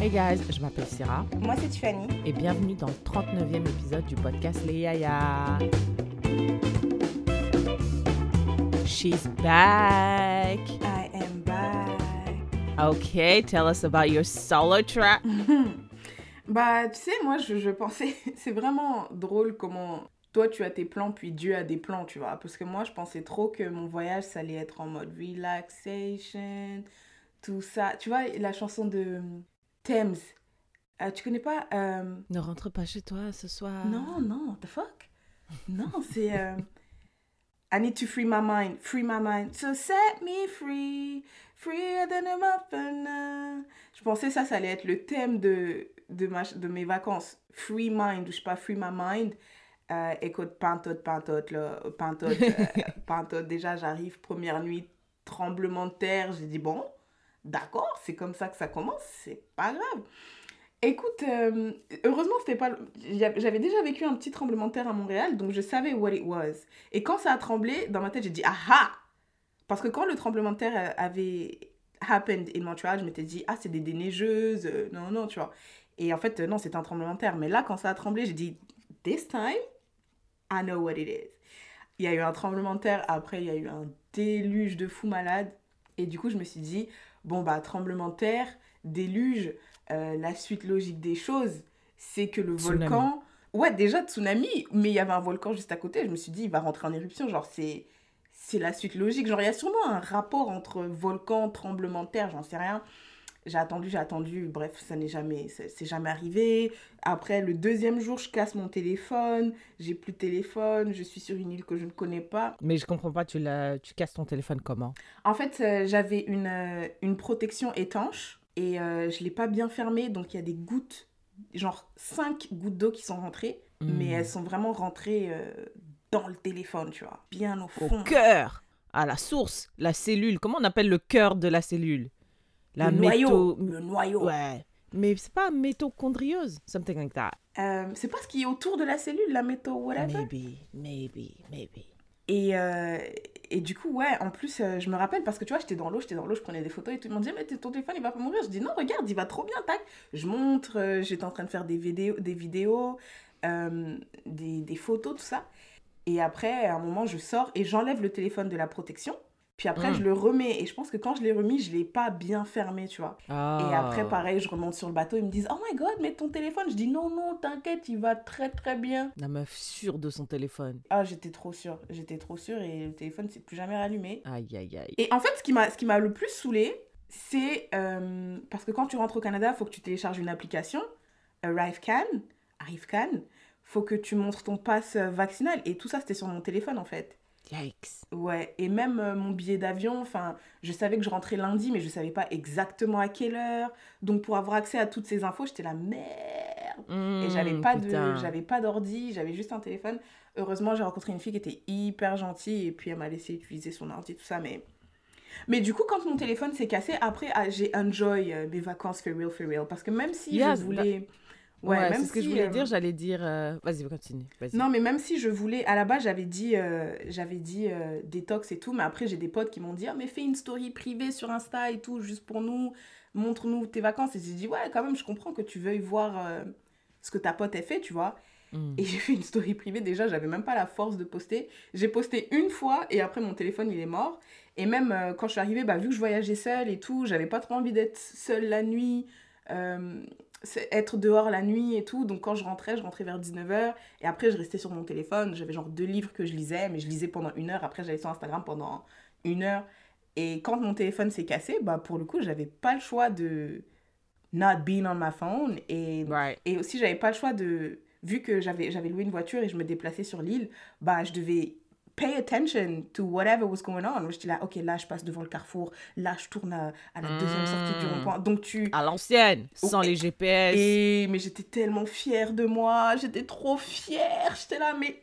Hey guys, je m'appelle Syrah Moi, c'est Tiffany. et bienvenue dans le 39e épisode du podcast Les Yaya. She's back. I am back. Okay, tell us about your solo track. Bah, tu sais, moi, je, je pensais... C'est vraiment drôle comment toi, tu as tes plans, puis Dieu a des plans, tu vois. Parce que moi, je pensais trop que mon voyage, ça allait être en mode relaxation, tout ça. Tu vois, la chanson de Thames. Euh, tu connais pas euh, Ne rentre pas chez toi ce soir. Non, non, the fuck? Non, c'est... euh, I need to free my mind, free my mind. So set me free, freer than a muffin. Je pensais ça, ça allait être le thème de, de, ma, de mes vacances. Free mind, ou je sais pas, free my mind. Euh, écoute, pantote, pantote, là, pantote, pantote. Déjà, j'arrive, première nuit, tremblement de terre. J'ai dit, bon, d'accord, c'est comme ça que ça commence, c'est pas grave. Écoute, euh, heureusement, c'était pas. J'avais déjà vécu un petit tremblement de terre à Montréal, donc je savais what it was. Et quand ça a tremblé, dans ma tête, j'ai dit ah ah Parce que quand le tremblement de terre euh, avait happened in Montreal, je m'étais dit ah, c'est des, des neigeuses, euh, non, non, tu vois. Et en fait, non, c'était un tremblement de terre. Mais là, quand ça a tremblé, j'ai dit this time, I know what it is. Il y a eu un tremblement de terre, après, il y a eu un déluge de fous malades. Et du coup, je me suis dit bon, bah, tremblement de terre, déluge, euh, la suite logique des choses, c'est que le Tsunami. volcan. Ouais, déjà tsunami, mais il y avait un volcan juste à côté. Je me suis dit, il va rentrer en éruption. Genre, c'est. C'est la suite logique. Genre, il y a sûrement un rapport entre volcan, tremblement de terre, j'en sais rien. J'ai attendu, j'ai attendu. Bref, ça n'est jamais, c'est jamais arrivé. Après, le deuxième jour, je casse mon téléphone. J'ai plus de téléphone. Je suis sur une île que je ne connais pas. Mais je comprends pas, tu, tu casses ton téléphone comment? En fait, euh, j'avais une, euh, une protection étanche et euh, je l'ai pas bien fermée, donc il y a des gouttes, genre 5 gouttes d'eau qui sont rentrées, mais Hmm. elles sont vraiment rentrées euh, dans le téléphone, tu vois, bien au Au fond. cœur, à la source, la cellule. Comment on appelle le cœur de la cellule? La le noyau, méto- le noyau. Ouais. Mais c'est pas métocondriose, something like that. Euh, c'est pas ce qui est autour de la cellule, la métaux, whatever? Maybe, maybe, maybe. Et, euh, et du coup, ouais, en plus, euh, je me rappelle parce que tu vois, j'étais dans l'eau, j'étais dans l'eau, je prenais des photos et tout. Ils m'ont dit, mais ton téléphone, il va pas mourir. Je dis, non, regarde, il va trop bien, tac. Je montre, euh, j'étais en train de faire des vidéos, des, vidéos euh, des, des photos, tout ça. Et après, à un moment, je sors et j'enlève le téléphone de la protection. Puis après, je le remets. Et je pense que quand je l'ai remis, je l'ai pas bien fermé, tu vois. Et Ah. après, pareil, je remonte sur le bateau. Ils me disent, oh my god, mets ton téléphone. Je dis, non, non, t'inquiète, il va très, très bien. La meuf sûre de son téléphone. Ah, j'étais trop sûre. J'étais trop sûre et le téléphone s'est plus jamais rallumé. Aïe, aïe, aïe. Et en fait, ce qui m'a, ce qui m'a le plus saoulé, c'est euh, parce que quand tu rentres au Canada, il faut que tu télécharges une application, ArriveCan, ArriveCan, faut que tu montres ton passe vaccinal. Et tout ça, c'était sur mon téléphone, en fait. Yikes. Ouais, et même euh, mon billet d'avion, enfin, je savais que je rentrais lundi, mais je savais pas exactement à quelle heure. Donc, pour avoir accès à toutes ces infos, j'étais la merde. Et j'avais Mmh, pas putain. de j'avais pas d'ordi, j'avais juste un téléphone. Heureusement, j'ai rencontré une fille qui était hyper gentille et puis elle m'a laissé utiliser son ordi tout ça mais mais du coup quand mon téléphone s'est cassé, après ah, j'ai enjoy euh, mes vacances for real for real parce que même si Yes, je voulais Ouais, ouais, c'est même ce que je voulais euh, dire. J'allais dire. euh, Vas-y, continue. Vas-y. Non, mais même si je voulais, à la base, j'avais dit, euh, j'avais dit détox et tout, mais après, j'ai des potes qui m'ont dit, Ah, mais fais une story privée sur Insta et tout, juste pour nous, montre-nous tes vacances. Et j'ai dit, ouais, quand même, je comprends que tu veuilles voir ce que ta pote a fait, tu vois. Mm. Et j'ai fait une story privée, déjà, j'avais même pas la force de poster. J'ai posté une fois et après, mon téléphone, il est mort. Et même quand je suis arrivée, bah, vu que je voyageais seule et tout, j'avais pas trop envie d'être seule la nuit. C'est- être dehors la nuit et tout. Donc quand je rentrais, je rentrais vers 19h. Et après, je restais sur mon téléphone. J'avais genre deux livres que je lisais, mais je lisais pendant une heure. Après, j'allais sur Instagram pendant une heure. Et quand mon téléphone s'est cassé, bah pour le coup, j'avais pas le choix de not being on my phone. Et, Right. et aussi, j'avais pas le choix de... Vu que j'avais j'avais loué une voiture et je me déplaçais sur l'île, bah je devais pay attention to whatever was going on. J'étais là, ok, là, je passe devant le carrefour. Là, je tourne à, à la deuxième sortie du rond-point. Donc tu... À l'ancienne, sans les GPS. Et mais j'étais tellement fière de moi, j'étais trop fière. J'étais là, mais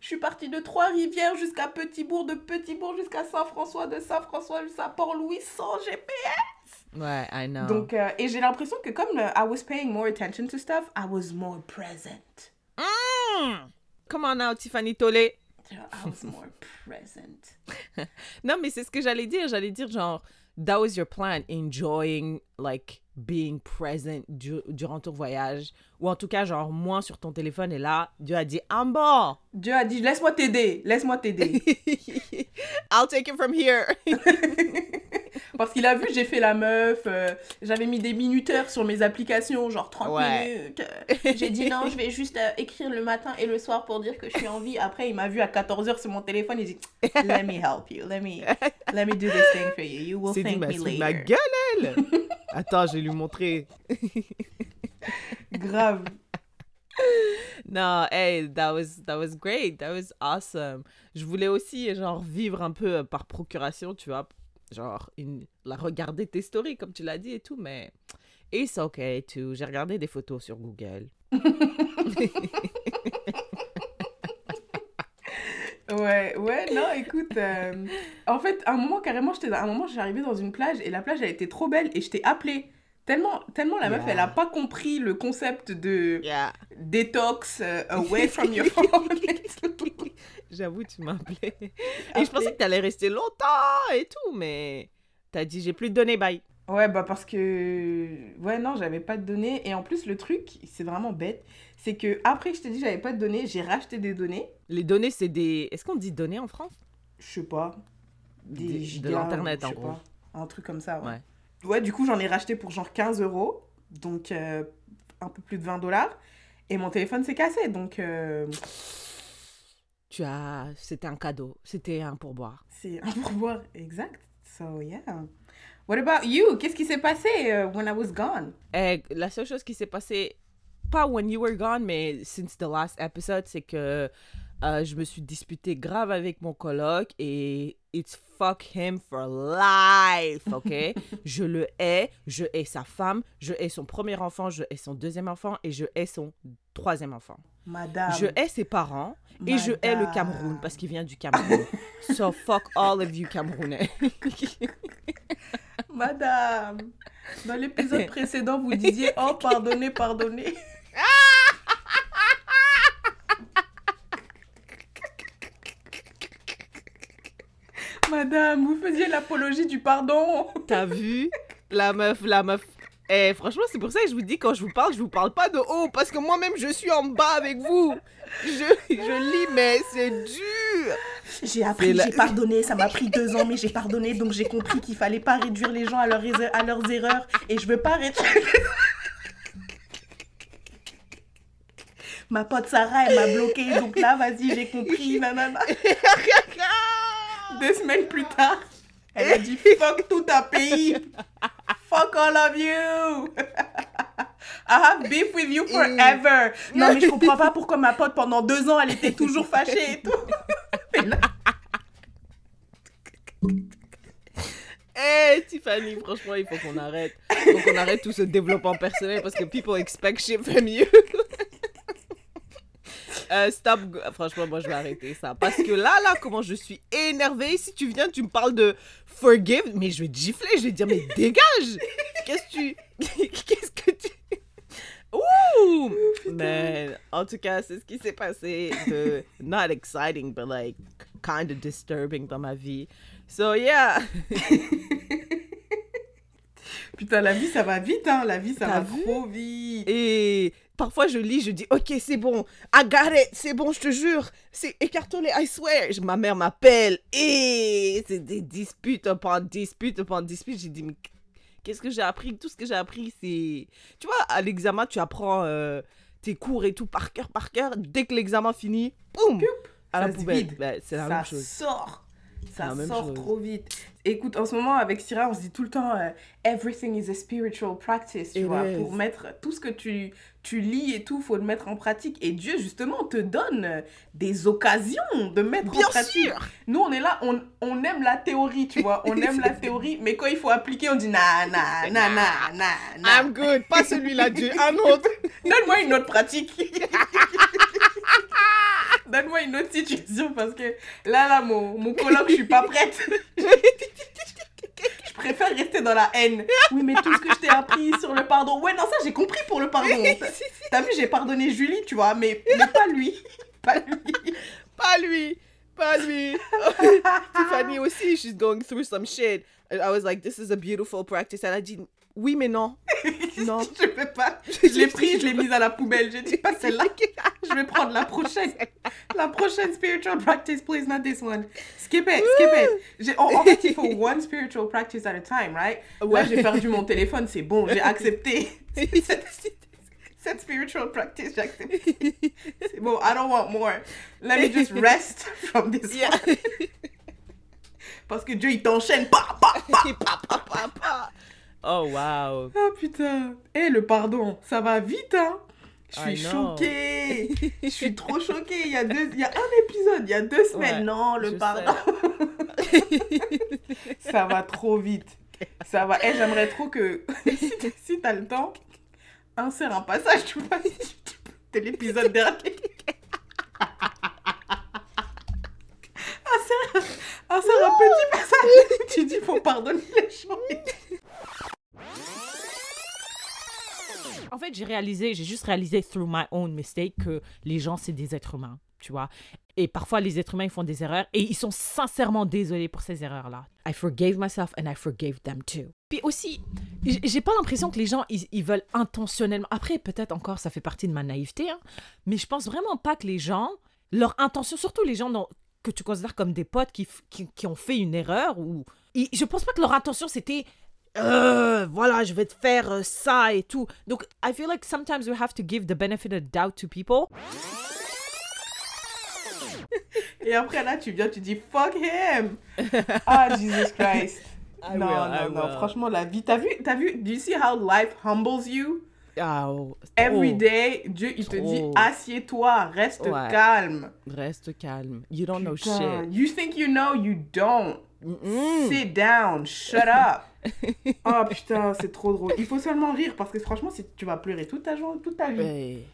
je suis partie de Trois-Rivières jusqu'à Petitbourg, de Petitbourg jusqu'à Saint-François, de Saint-François jusqu'à Port-Louis sans GPS. Ouais, I know. Donc, euh, et j'ai l'impression que comme le, I was paying more attention to stuff, I was more present. Mm. Come on now, Tiffany Tolé. Was more present. Non, mais c'est ce que j'allais dire. J'allais dire, genre, that was your plan, enjoying, like, being present du- durant ton voyage. Ou en tout cas, genre, moins sur ton téléphone. Et là, Dieu a dit, I'm bon. Dieu a dit, laisse-moi t'aider, laisse-moi t'aider. I'll take it from here. Parce qu'il a vu, j'ai fait la meuf, euh, j'avais mis des minuteurs sur mes applications, genre 30 Ouais. minutes. J'ai dit non, je vais juste euh, écrire le matin et le soir pour dire que je suis en vie. Après, il m'a vu à 14h sur mon téléphone, il dit Let me help you, let me, let me do this thing for you, you will thank me de ma later. gueule, elle. Attends, je vais lui montrer. Grave. Non, hey, that was, that was great. That was awesome. Je voulais aussi, genre, vivre un peu euh, par procuration, tu vois. Genre, la regarder tes stories, comme tu l'as dit et tout, mais it's okay, too. J'ai regardé des photos sur Google. Ouais, ouais, non, écoute, euh, en fait, à un moment, carrément, j'étais, à un moment, arrivé dans une plage et la plage, elle était trop belle et je t'ai appelé. Tellement, tellement la meuf, Yeah. elle a pas compris le concept de Yeah. détox, euh, away from your phone. J'avoue, tu m'as appelé. Et je pensais que t'allais rester longtemps et tout, mais t'as dit, j'ai plus de données, bye. Ouais, bah parce que. Ouais, non, j'avais pas de données. Et en plus, le truc, c'est vraiment bête, c'est que après que je t'ai dit j'avais pas de données, j'ai racheté des données. Les données, c'est des... Est-ce qu'on dit données en France? Je sais pas. Des Des- de l'Internet, en gros. pas. Un truc comme ça, ouais. Ouais. Ouais, du coup, j'en ai racheté pour genre 15 euros. Donc, euh, un peu plus de 20 dollars. Et mon téléphone s'est cassé. Donc, euh, Tu as... C'était un cadeau. C'était un pourboire. c'est un pourboire exact. So, yeah. What about you? Qu'est-ce qui s'est passé euh, when I was gone? Eh, la seule chose qui s'est passée, pas when you were gone, mais since the last episode, c'est que euh, je me suis disputée grave avec mon coloc et it's fuck him for life, ok? je le hais, je hais sa femme, je hais son premier enfant, je hais son deuxième enfant et je hais son troisième enfant. Madame. Je hais ses parents et je hais le. Cameroun parce qu'il vient du Cameroun. so fuck all of you Camerounais. Madame, dans l'épisode précédent, vous disiez Oh, pardonnez, pardonnez. Madame, vous faisiez l'apologie du pardon. T'as vu? La meuf, la meuf. Eh, franchement, c'est pour ça que je vous dis, quand je vous parle, je vous parle pas de haut, parce que moi-même, je suis en bas avec vous. Je, je lis, mais c'est dur. J'ai appris, la- j'ai pardonné, ça m'a pris deux ans, mais j'ai pardonné, donc j'ai compris qu'il fallait pas réduire les gens à leurs, erreurs- à leurs erreurs, et je veux pas réduire. Ma pote Sarah, elle m'a bloqué, donc là, vas-y, j'ai compris, nanana. Deux semaines plus tard, elle a dit fuck tout un pays. Fuck all of you. I have beef with you forever. Non, mais je comprends pas pourquoi ma pote, pendant deux ans, elle était toujours fâchée et tout. Là, Eh, Tiffany, franchement, il faut qu'on arrête. Il faut qu'on arrête tout ce développement personnel, parce que people expect shit from you. Euh, stop, franchement, moi je vais arrêter ça. Parce que là, là, comment je suis énervée. Si tu viens, tu me parles de forgive, mais je vais te gifler. Je vais te dire, mais dégage. Qu'est-ce que tu. Qu'est-ce que tu. Ouh! Mais en tout cas, c'est ce qui s'est passé de not exciting, but like kind of disturbing dans ma vie. So yeah. Putain, la vie, ça va vite, hein. La vie, ça va vu? trop vite. Et parfois je lis, je dis ok c'est bon, I got it, c'est bon, je te jure, c'est écartolé, I swear. Ma mère m'appelle et c'est des disputes upon disputes upon disputes. J'ai dit mais qu'est-ce que j'ai appris? Tout ce que j'ai appris c'est, tu vois, à l'examen tu apprends euh, tes cours et tout par cœur par cœur. Dès que l'examen finit, boum, à la poubelle. Ouais, c'est la ça même chose. sort. Ça la sort chose. trop vite. Écoute, en ce moment, avec Syrah, on se dit tout le temps euh, Everything is a spiritual practice, tu vois. is. Pour mettre tout ce que tu, tu lis et tout, faut le mettre en pratique. Et Dieu, justement, te donne euh, des occasions de mettre en pratique. sûr. Nous, on est là, on, on aime la théorie, tu vois. On aime la théorie, mais quand il faut appliquer, on dit na, na, na, na, na, na. I'm good, pas celui-là, Dieu, un autre. Donne-moi une autre pratique. Donne-moi une autre situation parce que là, là, mon, mon colloque, je suis pas prête. Je préfère rester dans la haine. Oui, mais tout ce que je t'ai appris sur le pardon. Ouais, non, ça, j'ai compris pour le pardon. T'as vu, j'ai pardonné Julie, tu vois, mais, mais pas lui. Pas lui. Pas lui. Pas lui. Tiffany aussi, she's going through some shit. And I was like, this is a beautiful practice. Elle a dit, oui, mais non. Non. je peux pas. Je l'ai pris, je l'ai mise à la poubelle. J'ai dit pas celle-là. Je vais prendre la prochaine. La prochaine spiritual practice, please, not this one. Skip it, skip it. En, en fait, il faut one spiritual practice at a time, right? Ouais. Là, j'ai perdu mon téléphone, c'est bon, j'ai accepté. cette, cette spiritual practice, j'ai accepté. C'est bon, I don't want more. Let me just rest from this Yeah. one. Parce que Dieu, il t'enchaîne. Pa, pa, pa. Pa, pa, pa, pa. Oh, wow. Ah putain. Eh, le pardon, ça va vite, hein. Je suis choquée. Je suis trop choquée. Il y, a deux, il y a un épisode, il y a deux semaines. Ouais, non, le pardon. ça va trop vite. Ça va. Eh, j'aimerais trop que, si t'as le temps, insère un passage, tu vois. C'est l'épisode dernier. Insère, insère un petit passage. Tu dis, faut pardonner les gens. En fait, j'ai réalisé, j'ai juste réalisé through my own mistake que les gens, c'est des êtres humains, tu vois. Et parfois, les êtres humains, ils font des erreurs et ils sont sincèrement désolés pour ces erreurs-là. I forgave myself and I forgave them too. Puis aussi, j'ai pas l'impression que les gens, ils, ils veulent intentionnellement. Après, peut-être encore, ça fait partie de ma naïveté, hein, mais je pense vraiment pas que les gens, leur intention, surtout les gens dont- que tu considères comme des potes qui, qui ont fait une erreur, ou. ils- je pense pas que leur intention, c'était euh, voilà, je vais te faire euh, ça et tout. Donc, I feel like sometimes we have to give the benefit of doubt to people. Et après, là, tu viens, tu dis fuck him. Ah, Jesus Christ. I non, will, non, I non. will. Franchement, la vie. T'as vu, t'as vu, do you see how life humbles you? Ah, oh, Every day, Dieu, il te dit assieds-toi, reste Ouais. calme. Reste calme. You don't know shit. You think you know, you don't. Mm-mm. Sit down, shut up. oh putain, c'est trop drôle. Il faut seulement rire parce que franchement, si tu vas pleurer toute ta journée, toute ta vie. Hey.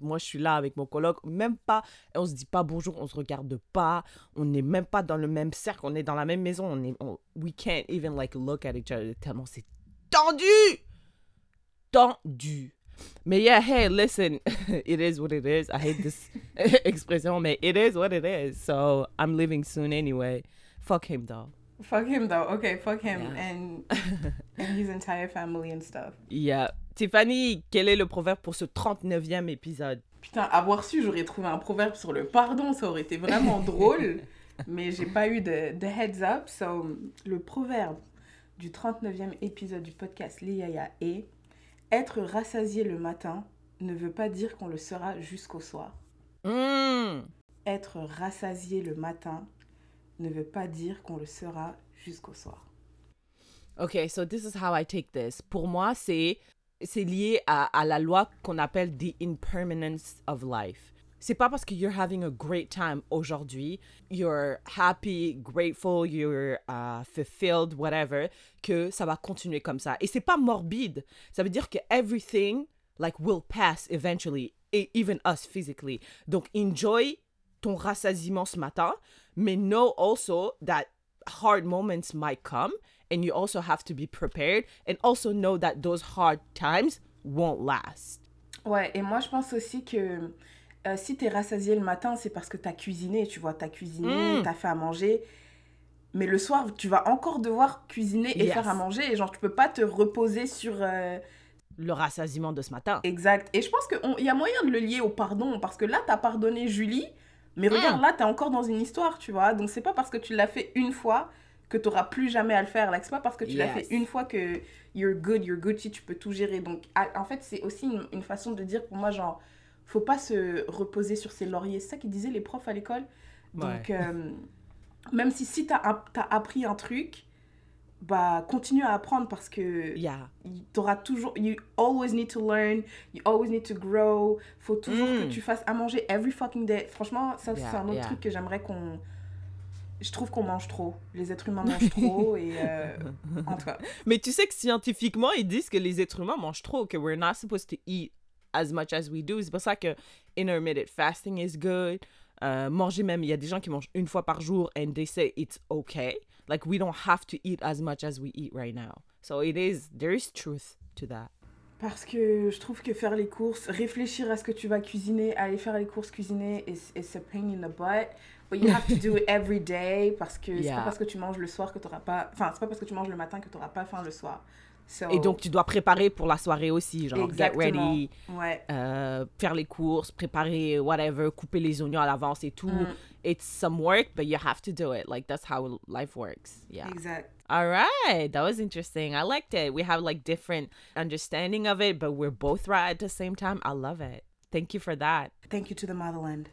Moi, je suis là avec mon coloc, même pas, on se dit pas bonjour, on se regarde pas, on n'est même pas dans le même cercle, on est dans la même maison, on est, on- we can't even like look at each other tellement c'est tendu, tendu. Mais yeah, hey, listen, it is what it is. I hate this expression, mais it is what it is. So I'm leaving soon anyway. Fuck him though. Fuck him though. Okay, fuck him Yeah. and and his entire family and stuff. Yeah. Tiffany, quel est le proverbe pour ce 39e épisode? Putain, avoir su, j'aurais trouvé un proverbe sur le pardon, ça aurait été vraiment drôle. Mais j'ai pas eu de, de heads up. So, le proverbe du 39e épisode du podcast Liaya est Être rassasié le matin ne veut pas dire qu'on le sera jusqu'au soir. Mm. Être rassasié le matin ne veut pas dire qu'on le sera jusqu'au soir. Okay, so this is how I take this. Pour moi, c'est c'est lié à, à la loi qu'on appelle the impermanence of life. C'est pas parce que you're having a great time aujourd'hui, you're happy, grateful, you're uh, fulfilled, whatever, que ça va continuer comme ça. Et c'est pas morbide. Ça veut dire que everything like will pass eventually, e- even us physically. Donc enjoy ton rassasiement ce matin, mais know also that hard moments might come and you also have to be prepared and also know that those hard times won't last. Ouais, et moi je pense aussi que euh, si t'es rassasié le matin, c'est parce que t'as cuisiné, tu vois, t'as cuisiné, Mm. t'as fait à manger. Mais le soir, tu vas encore devoir cuisiner et Yes. faire à manger. Et genre, tu peux pas te reposer sur... euh, Le rassasiement de ce matin. Exact. Et je pense qu'il y a moyen de le lier au pardon. Parce que là, t'as pardonné Julie. Mais regarde, là, t'es encore dans une histoire, tu vois. Donc, c'est pas parce que tu l'as fait une fois que t'auras plus jamais à le faire. Là, c'est pas parce que tu l'as fait une fois que you're good, you're good, si tu peux tout gérer. Donc, à- en fait, c'est aussi une, une façon de dire pour moi, genre, faut pas se reposer sur ses lauriers. C'est ça qu'ils disaient les profs à l'école. Donc, euh, même si, si t'as appris un truc, bah, continue à apprendre parce que Yeah. t'auras toujours you always need to learn you always need to grow faut toujours Mm. que tu fasses à manger every fucking day franchement ça Yeah, c'est un autre yeah. truc que j'aimerais qu'on je trouve qu'on mange trop les êtres humains mangent trop et euh, en tout cas Mais tu sais que scientifiquement, ils disent que les êtres humains mangent trop, que we're not supposed to eat as much as we do. C'est pour ça que intermittent fasting is good. Euh, manger même, il y a des gens qui mangent une fois par jour and they say it's okay. Like we don't have to eat as much as we eat right now. So it is, there is truth to that. parce que je trouve que faire les courses réfléchir à ce que tu vas cuisiner aller faire les courses cuisiner is, is a pain in the butt But you have to do it every day parce que c'est Yeah. pas parce que tu manges le soir que tu pas. Enfin, c'est pas parce que tu manges le matin que tu pas faim le soir. So, Et donc, tu dois préparer pour la soirée aussi, genre Exactement. get ready, Ouais. euh, faire les courses, préparer whatever, couper les oignons à l'avance et tout. Mm. It's some work, but you have to do it. Like, that's how life works. Yeah. Exact. All right, that was interesting. I liked it. We have like different understanding of it, but we're both right at the same time. I love it. Thank you for that. Thank you to the motherland.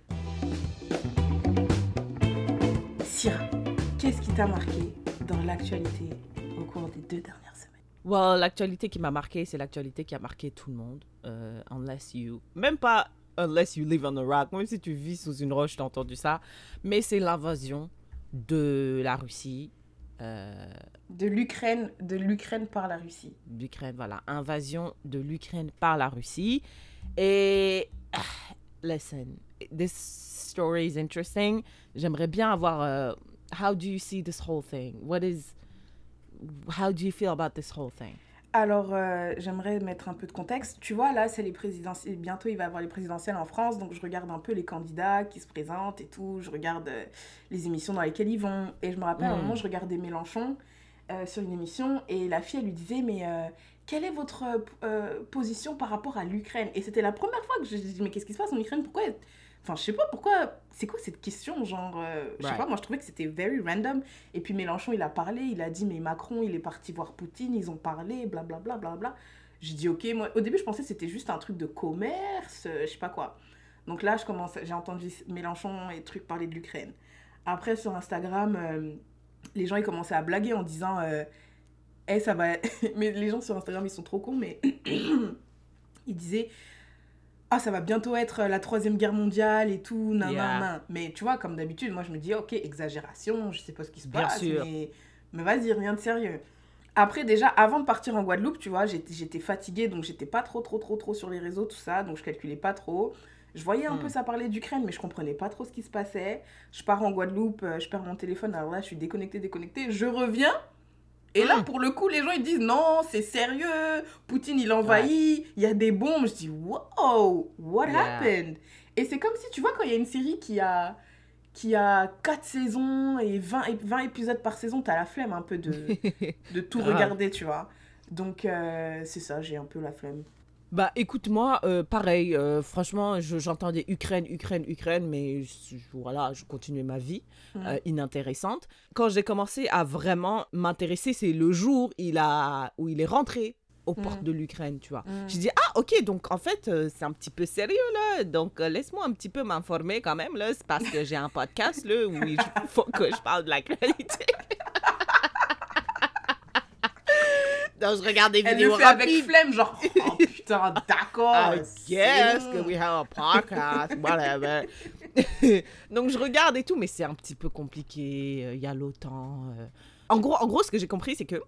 Syrah, qu'est-ce qui t'a marqué dans l'actualité au cours des deux dernières Well, l'actualité qui m'a marqué, c'est l'actualité qui a marqué tout le monde. Euh, unless you. Même pas unless you live on a rock. Même si tu vis sous une roche, t'as entendu ça. Mais c'est l'invasion de la Russie. Euh, De l'Ukraine, de l'Ukraine par la Russie. l'Ukraine, voilà. Invasion de l'Ukraine par la Russie. Et. ah, listen, this story is interesting. J'aimerais bien avoir. euh, how do you see this whole thing? What is. How do you feel about this whole thing? Alors, euh, j'aimerais mettre un peu de contexte. Tu vois, là, c'est les présidentielles. Bientôt, il va y avoir les présidentielles en France. Donc, je regarde un peu les candidats qui se présentent et tout. Je regarde euh, les émissions dans lesquelles ils vont. Et je me rappelle, à un Mm. moment, je regardais Mélenchon euh, sur une émission. Et la fille, elle lui disait Mais quelle est votre position par rapport à l'Ukraine? Et c'était la première fois que je dis Mais qu'est-ce qui se passe en Ukraine? Pourquoi Enfin, je sais pas pourquoi. C'est quoi cette question Genre, euh, je sais Right. pas, moi je trouvais que c'était very random. Et puis Mélenchon, il a parlé, il a dit, mais Macron, il est parti voir Poutine, ils ont parlé, blablabla. Bla, bla, bla. J'ai dit, ok, moi, au début, je pensais que c'était juste un truc de commerce, euh, je sais pas quoi. Donc là, je commence, j'ai entendu Mélenchon et trucs parler de l'Ukraine. Après, sur Instagram, euh, les gens, ils commençaient à blaguer en disant, Eh, ça va. mais les gens sur Instagram, ils sont trop cons, mais ils disaient, ah, ça va bientôt être la troisième guerre mondiale et tout, nan, Yeah. nan, nan. Mais tu vois, comme d'habitude, moi, je me dis, ok, exagération, je sais pas ce qui se Bien passe, sûr. mais, mais vas-y, rien de sérieux. Après, déjà, avant de partir en Guadeloupe, tu vois, j'étais j'étais fatiguée, donc j'étais pas trop, trop, trop, trop sur les réseaux, tout ça, donc je calculais pas trop. Je voyais un Hmm. peu ça parler d'Ukraine, mais je comprenais pas trop ce qui se passait. Je pars en Guadeloupe, euh, je perds mon téléphone, alors là, je suis déconnectée, déconnectée. Je reviens, et là, Hmm. pour le coup, les gens, ils disent non, c'est sérieux, Poutine, il envahit, il y a des bombes. Je dis, wow, what Yeah. happened? Et c'est comme si, tu vois, quand il y a une série qui a, qui a 4 saisons et 20, ép- 20 épisodes par saison, t'as la flemme un peu de, de tout regarder, tu vois. Donc, euh, c'est ça, j'ai un peu la flemme. Bah écoute-moi, euh, pareil, euh, franchement, je- j'entendais Ukraine, Ukraine, Ukraine, mais je- voilà, je continuais ma vie Mm. euh, inintéressante. Quand j'ai commencé à vraiment m'intéresser, c'est le jour il a, où il est rentré aux Mm. portes de l'Ukraine, tu vois. Mm. J'ai dit, ah ok, donc en fait, euh, c'est un petit peu sérieux là, donc euh, laisse-moi un petit peu m'informer quand même, là, c'est parce que j'ai un podcast là où il faut que je parle de l'actualité. donc je regarde des Elle vidéos le fait avec rapides. flemme, genre, oh d'accord. I guess que we have a podcast, whatever. Donc je regarde et tout, mais c'est un petit peu compliqué. euh, Il y a l'OTAN. euh. En gros, en gros, ce que j'ai compris, c'est que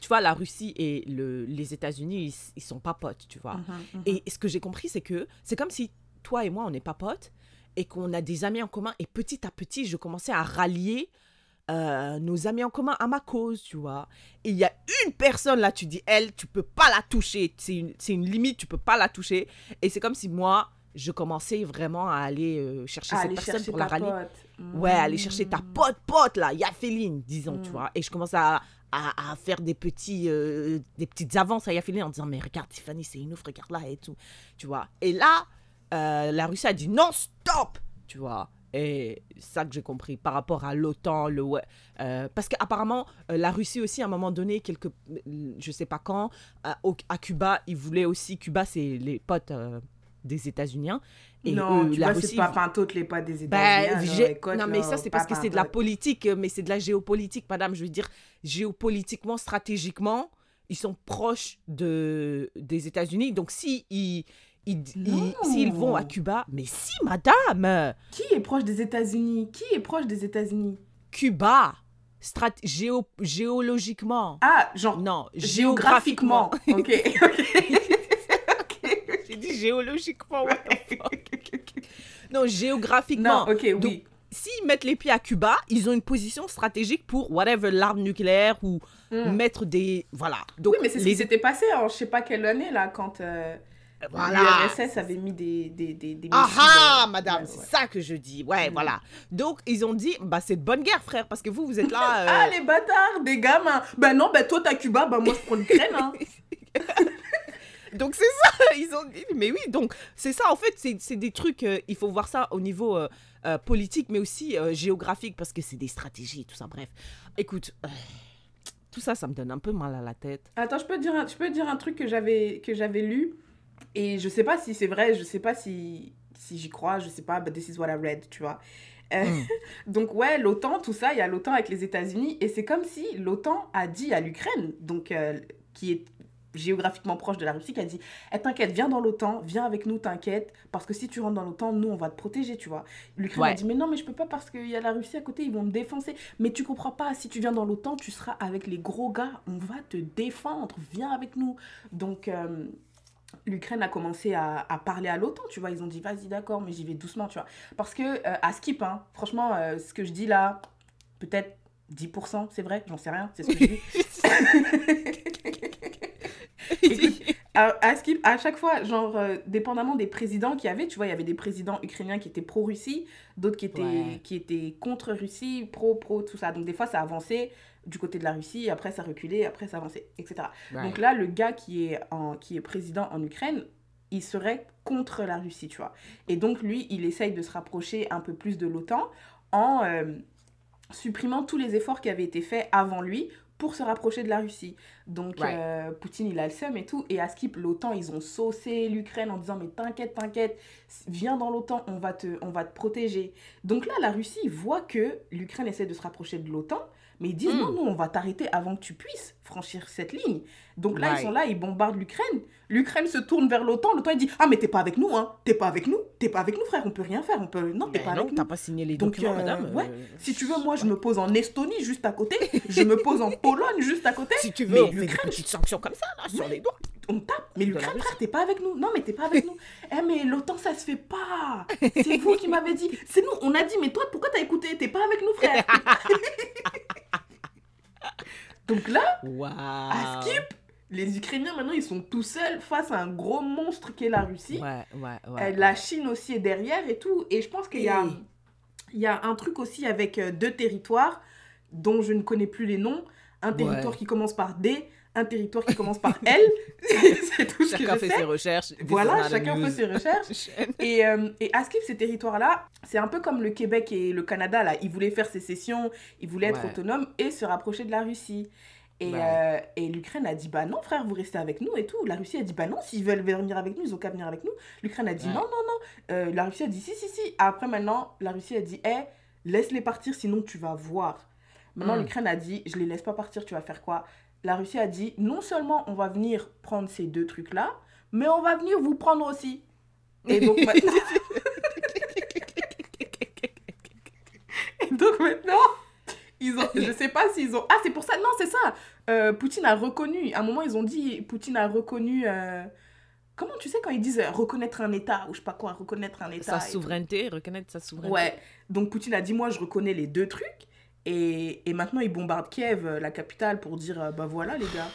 tu vois, la Russie et le, les États-Unis, ils, ils sont pas potes, tu vois. Mhm, mhm. Et ce que j'ai compris, c'est que c'est comme si toi et moi, on n'est pas potes et qu'on a des amis en commun. Et petit à petit, je commençais à rallier euh, nos amis en commun à ma cause, tu vois. Et il y a une personne là, tu dis, elle, tu peux pas la toucher. C'est une, une limite, tu peux pas la toucher. Et c'est comme si moi, je commençais vraiment à aller euh, chercher Ah, cette aller personne chercher pour la rallier. Ouais, aller chercher ta Mm. pote pote là, Yaféline, disons, tu Mm. vois. Et je commence à, à, à faire des petits euh, des petites avances à Yaféline en disant mais regarde Tiffany, c'est une ouf, regarde là et tout, tu vois. Et là, euh, la Russie a dit non, stop, tu vois. Et ça que j'ai compris par rapport à l'OTAN, le euh, parce qu'apparemment euh, la Russie aussi à un moment donné, quelque, euh, je sais pas quand, à, au- à Cuba, ils voulaient aussi, Cuba c'est les potes euh, des États-Unis, hein. et non, eux, tu la vois, c'est Russie, pas pantoute les pas des bah, États-Unis. écoute, non, mais ça, c'est parce que c'est de la politique, euh, mais c'est de la géopolitique, madame. Je veux dire, géopolitiquement, stratégiquement, ils sont proches de, des États-Unis. Donc, si ils. S'ils vont à Cuba, mais si, madame, Qui est proche des États-Unis? Qui est proche des États-Unis? Cuba, strat géo, géologiquement, Ah, genre non, géographiquement. géographiquement. ok, ok. J'ai dit géologiquement, what the fuck? Non, géographiquement. non, ok, oui. Donc, s'ils mettent les pieds à Cuba, ils ont une position stratégique pour whatever, l'arme nucléaire ou Hmm. mettre des. Voilà. Donc, oui, mais c'est ce les qui s'était passé en je sais pas quelle année, là, quand, euh, Voilà. L'URSS avait mis des, des, des, des Ah ah, euh, madame, ouais, c'est ouais. ça que je dis. Ouais, Mm. voilà. Donc, ils ont dit, bah, c'est de bonne guerre, frère, parce que vous, vous êtes là. euh, Ah, les bâtards, des gamins. Ben non, ben toi, t'as Cuba, ben moi, je prends l'Ukraine. Hein. Donc, c'est ça. Ils ont dit, mais oui, donc, c'est ça. En fait, c'est des trucs, euh, il faut voir ça au niveau euh, euh, politique, mais aussi euh, géographique, parce que c'est des stratégies, tout ça. Bref, écoute, euh, tout ça, ça me donne un peu mal à la tête. Attends, je peux te dire un, je peux te dire un truc que j'avais que j'avais lu? Et je sais pas si c'est vrai, je sais pas si si j'y crois, je sais pas, but this is what I read, tu vois. Euh, Mm. donc ouais, l'OTAN, tout ça, il y a l'OTAN avec les États-Unis et c'est comme si l'OTAN a dit à l'Ukraine, donc euh, qui est géographiquement proche de la Russie, qui a dit Eh, T'inquiète, viens dans l'OTAN, viens avec nous, t'inquiète, parce que si tu rentres dans l'OTAN, nous, on va te protéger, tu vois. L'Ukraine a dit Mais non, mais je peux pas parce qu'il y a la Russie à côté, ils vont me défoncer. Mais tu comprends pas, si tu viens dans l'OTAN, tu seras avec les gros gars, on va te défendre, viens avec nous. Donc. euh, L'Ukraine a commencé à, à parler à l'OTAN, tu vois. Ils ont dit, vas-y, d'accord, mais j'y vais doucement, tu vois. Parce que, euh, à skip, hein, franchement, euh, ce que je dis là, peut-être 10%, c'est vrai, j'en sais rien, c'est ce que je dis. à, à skip, à chaque fois, genre, euh, dépendamment des présidents qu'il y avait, tu vois, il y avait des présidents ukrainiens qui étaient pro-Russie, d'autres qui étaient, Ouais. qui étaient contre Russie, pro-pro, tout ça. Donc, des fois, ça avançait du côté de la Russie, après, ça reculait, après, ça avançait, etc. Ouais. Donc là, le gars qui est, en, qui est président en Ukraine, il serait contre la Russie, tu vois. Et donc, lui, il essaye de se rapprocher un peu plus de l'OTAN en euh, supprimant tous les efforts qui avaient été faits avant lui pour se rapprocher de la Russie. Donc, Ouais. euh, Poutine, il a le seum et tout. Et à Skip, l'OTAN, ils ont saucé l'Ukraine en disant Mais t'inquiète, t'inquiète, viens dans l'OTAN, on, va te- on va te protéger. Donc là, la Russie voit que l'Ukraine essaie de se rapprocher de l'OTAN, mais ils disent Mm. Non, nous, on va t'arrêter avant que tu puisses franchir cette ligne. Donc là, Ouais. ils sont là, ils bombardent l'Ukraine. L'Ukraine se tourne vers l'OTAN. L'OTAN, il dit Ah, mais t'es pas avec nous, hein. T'es pas avec nous. T'es pas avec nous, frère. On peut rien faire. On peut... Non, t'es pas non, avec t'as nous. pas signé les Donc, documents, euh, madame. ouais. euh, Si tu veux, moi, je me pose en Estonie juste à côté. Je me pose en Pologne juste à côté. Si tu veux, Mais on fait des petites sanctions comme ça, là, sur les doigts. on tape. Mais l'Ukraine, frère, t'es pas avec nous. Non, mais t'es pas avec nous. Eh, mais l'OTAN, ça se fait pas. C'est vous qui m'avez dit. C'est nous. On a dit, mais toi, pourquoi t'as écouté? T'es pas avec nous, frère. Waouh. à skip, les Ukrainiens, maintenant, ils sont tout seuls face à un gros monstre qui est la Russie. Ouais, ouais, Euh, ouais. la Chine aussi est derrière et tout. Et je pense qu'il y a, il y a un truc aussi avec euh, deux territoires dont je ne connais plus les noms. Un territoire qui commence par D, un territoire qui commence par L. c'est tout ce que Chacun je fait sais. ses recherches. Voilà, chacun news. fait ses recherches. Et, euh, et à Skip, ces territoires-là, c'est un peu comme le Québec et le Canada. Là. Ils voulaient faire sécession, ils voulaient être autonomes et se rapprocher de la Russie. Et, Ouais. euh, et l'Ukraine a dit bah non frère vous restez avec nous et tout. La Russie a dit bah non s'ils veulent venir avec nous ils ont qu'à venir avec nous. L'Ukraine a dit Ouais. non non non. Euh, la Russie a dit si si si. Après maintenant la Russie a dit eh laisse-les partir sinon tu vas voir. Maintenant Mm. l'Ukraine a dit je les laisse pas partir tu vas faire quoi? La Russie a dit non seulement on va venir prendre ces deux trucs là mais on va venir vous prendre aussi. Et donc maintenant Et donc maintenant, ils ont, je sais pas s'ils ont. Ah, c'est pour ça, non, c'est ça. Euh, Poutine a reconnu. À un moment, ils ont dit, Poutine a reconnu. euh, Comment tu sais quand ils disent euh, reconnaître un État ou je sais pas quoi, reconnaître un État Sa tout. souveraineté, reconnaître sa souveraineté. Ouais. Donc Poutine a dit, moi, je reconnais les deux trucs. Et, et maintenant, il bombarde Kiev, la capitale, pour dire, bah voilà, les gars.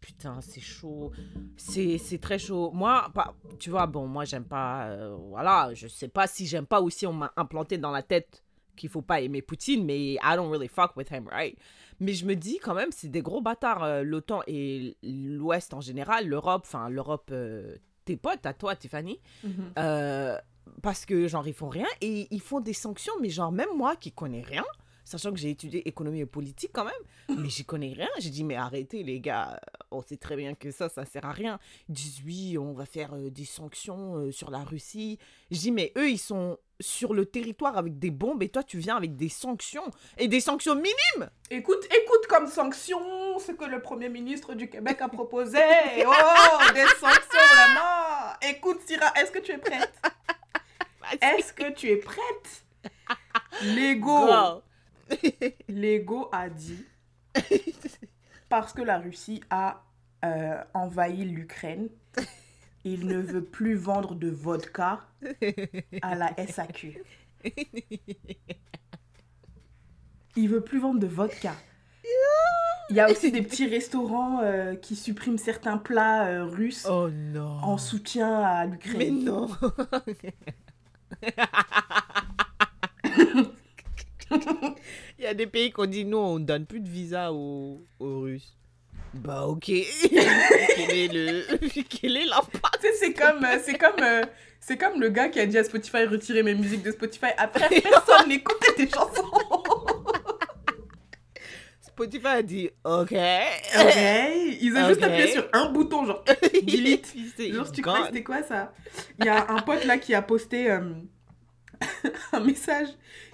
Putain, c'est chaud. C'est très chaud. Moi, pas, tu vois, bon, moi, j'aime pas. voilà, je sais pas si j'aime pas aussi, on m'a implanté dans la tête qu'il faut pas aimer Poutine, mais I don't really fuck with him, right? Mais je me dis quand même, c'est des gros bâtards, euh, l'OTAN et l'Ouest en général, l'Europe, enfin, l'Europe, euh, tes potes, à toi, Tiffany. Euh, parce que genre ils font rien et ils font des sanctions mais genre même moi qui connais rien sachant que j'ai étudié économie et politique quand même. Mais j'y connais rien. J'ai dit mais arrêtez les gars. On sait très bien que ça ça sert à rien. Ils disent oui on va faire euh, des sanctions euh, sur la Russie. Je dis mais eux ils sont sur le territoire avec des bombes et toi tu viens avec des sanctions. Et des sanctions minimes. Écoute, écoute comme sanction ce que le Premier ministre du Québec a proposé. Oh, des sanctions, vraiment. Écoute, Syrah, est-ce que tu es prête? Est-ce que tu es prête? Lego. Lego a dit, parce que la Russie a euh, envahi l'Ukraine, il ne veut plus vendre de vodka à la SAQ. Il veut plus vendre de vodka. Il y a aussi des petits restaurants euh, qui suppriment certains plats euh, russes Oh non. en soutien à Mais l'Ukraine. non. Il y a des pays qui ont dit non, on donne plus de visa aux, aux Russes. Bah ok. quel est le quel est l'impact? Tu sais, c'est comme, euh, c'est comme, euh, c'est comme le gars qui a dit à Spotify retirer mes musiques de Spotify. Après, personne n'écoutait tes chansons. Spotify a dit ok. Ok, ils ont juste appuyé sur un bouton, genre delete. Genre, tu crois que c'était quoi ça? Il y a un pote là qui a posté euh, un message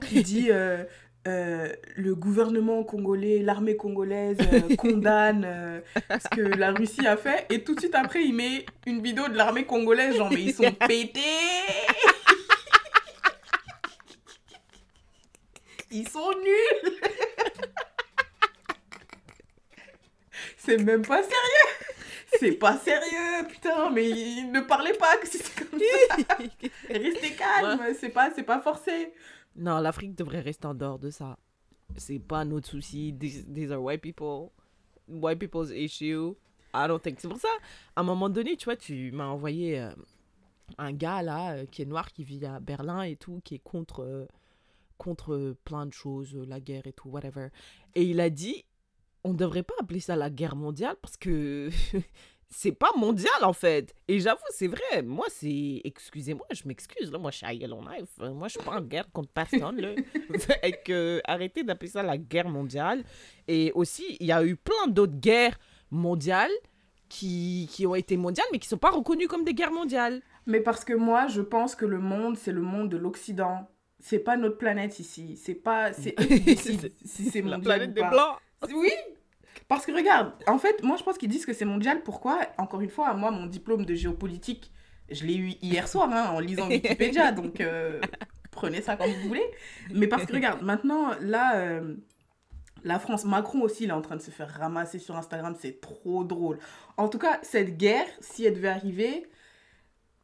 qui dit euh, euh, le gouvernement congolais, l'armée congolaise euh, condamne euh, ce que la Russie a fait. Et tout de suite après, il met une vidéo de l'armée congolaise, genre, mais ils sont pétés. Ils sont nuls. C'est même pas sérieux C'est pas sérieux, putain, mais il- ne parlez pas que c'est comme ça Restez calme, c'est pas, c'est pas forcé. Non, l'Afrique devrait rester en dehors de ça. C'est pas notre souci. These, these are white people. White people's issue. I don't think. C'est pour ça, à un moment donné, tu vois, tu m'as envoyé euh, un gars là, euh, qui est noir, qui vit à Berlin et tout, qui est contre, euh, contre plein de choses, la guerre et tout, whatever. Et il a dit, on devrait pas appeler ça la guerre mondiale parce que c'est pas mondial en fait. Et j'avoue, c'est vrai. Moi, c'est. Excusez-moi, je m'excuse. Là, moi, je suis à Yellowknife. Euh, Moi, je suis pas en guerre contre personne. Là. Et que, arrêtez d'appeler ça la guerre mondiale. Et aussi, il y a eu plein d'autres guerres mondiales qui, qui ont été mondiales, mais qui sont pas reconnues comme des guerres mondiales. Mais parce que moi, je pense que le monde, c'est le monde de l'Occident. C'est pas notre planète ici. C'est pas. C'est si c'est La planète ou des. Blancs. Oui Parce que regarde, en fait, moi je pense qu'ils disent que c'est mondial. Pourquoi? Encore une fois, moi, mon diplôme de géopolitique, je l'ai eu hier soir hein, en lisant Wikipédia. donc euh, prenez ça comme vous voulez. Mais parce que regarde, maintenant, là. euh, la France, Macron aussi, il est en train de se faire ramasser sur Instagram, c'est trop drôle. En tout cas, cette guerre, si elle devait arriver,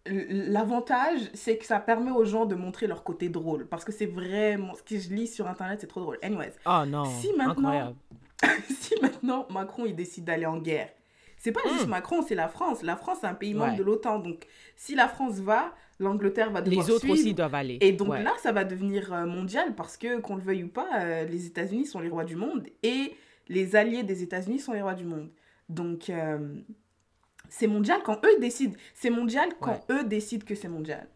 l'avantage, c'est que ça permet aux gens de montrer leur côté drôle. Parce que c'est vraiment, ce que je lis sur Internet, c'est trop drôle. Anyways, Oh non. Si maintenant- Incroyable. si maintenant Macron il décide d'aller en guerre, c'est pas juste Mm. Macron, c'est la France. La France c'est un pays membre Ouais. de l'OTAN, donc si la France va, l'Angleterre va devoir Les autres suivre. aussi doivent aller. Et donc Ouais. là, ça va devenir euh, mondial parce que, qu'on le veuille ou pas, euh, les États-Unis sont les rois du monde et les alliés des États-Unis sont les rois du monde. Donc euh, c'est mondial quand eux décident. C'est mondial quand eux décident que c'est mondial.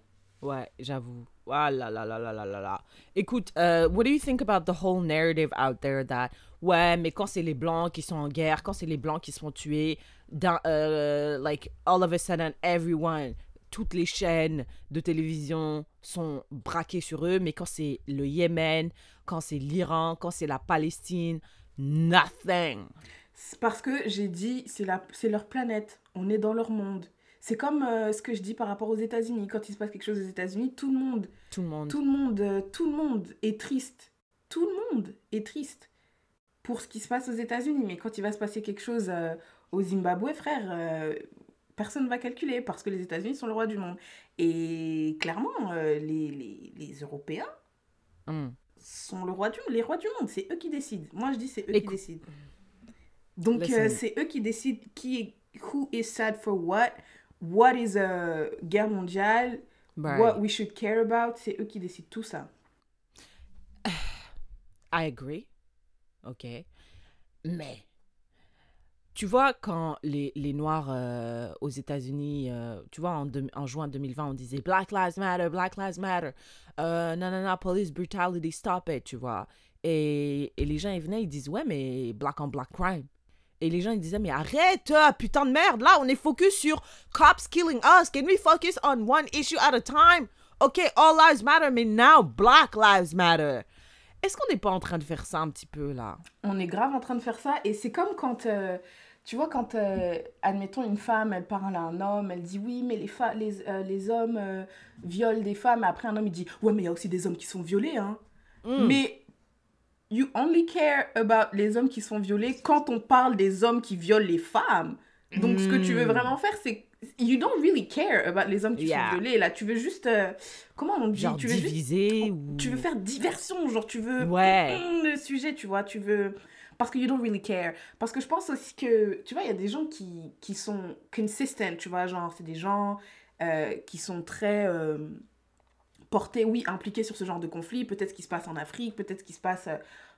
Ouais, j'avoue. Ah là là là là là là. Écoute, euh, what do you think about the whole narrative out there that ouais, mais quand c'est les blancs qui sont en guerre, quand c'est les blancs qui se font tuer, dans, euh, like all of a sudden everyone, toutes les chaînes de télévision sont braquées sur eux, mais quand c'est le Yémen, quand c'est l'Iran, quand c'est la Palestine, nothing. Parce que j'ai dit, la- c'est leur planète. On est dans leur monde. C'est comme euh, ce que je dis par rapport aux États-Unis. Quand il se passe quelque chose aux États-Unis, tout le monde Tout le monde. Tout le monde, euh, tout le monde est triste. Tout le monde est triste pour ce qui se passe aux États-Unis. Mais quand il va se passer quelque chose euh, au Zimbabwe, frère, personne ne va calculer parce que les États-Unis sont le roi du monde. Et clairement, les, les, les Européens Hmm. sont le roi du, les rois du monde. C'est eux qui décident. Moi, je dis c'est eux Écoute- qui décident. Donc, c'est eux qui décident qui est, who is sad for what, what is a guerre mondiale, Right. what we should care about. C'est eux qui décident tout ça. I agree. OK. Mais, tu vois, quand les, les Noirs euh, aux États-Unis, euh, tu vois, en, deux- en juin 2020, on disait Black Lives Matter, Black Lives Matter. Euh, non, non, non, police brutality, stop it, tu vois. Et, et les gens, ils venaient, ils disent, ouais, mais black on black crime. Et les gens, ils disaient, mais arrête, euh, putain de merde, là, on est focus sur cops killing us. Can we focus on one issue at a time? OK, all lives matter, mais now black lives matter. Est-ce qu'on n'est pas en train de faire ça un petit peu là? On est grave en train de faire ça et c'est comme quand, euh, tu vois, quand, euh, admettons, une femme, elle parle à un homme, elle dit oui, mais les, les, euh, les hommes euh, violent des femmes. Et après, un homme, il dit ouais, mais il y a aussi des hommes qui sont violés. Hein. Hmm. Mais you only care about les hommes qui sont violés quand on parle des hommes qui violent les femmes. Donc, ce que tu veux Mm. vraiment faire, c'est. You don't really care about les hommes qui Yeah. sont violés. Là, tu veux juste. euh, comment on dit? Genre tu veux juste ou... tu veux faire diversion, genre tu veux Ouais. le sujet, tu vois, tu veux Parce que you don't really care. Parce que je pense aussi que, tu vois, il y a des gens qui, qui sont consistent, tu vois, genre, c'est des gens euh, qui sont très euh, portés, oui, impliqués sur ce genre de conflit. Peut-être ce qui se passe en Afrique, peut-être ce qui se passe euh,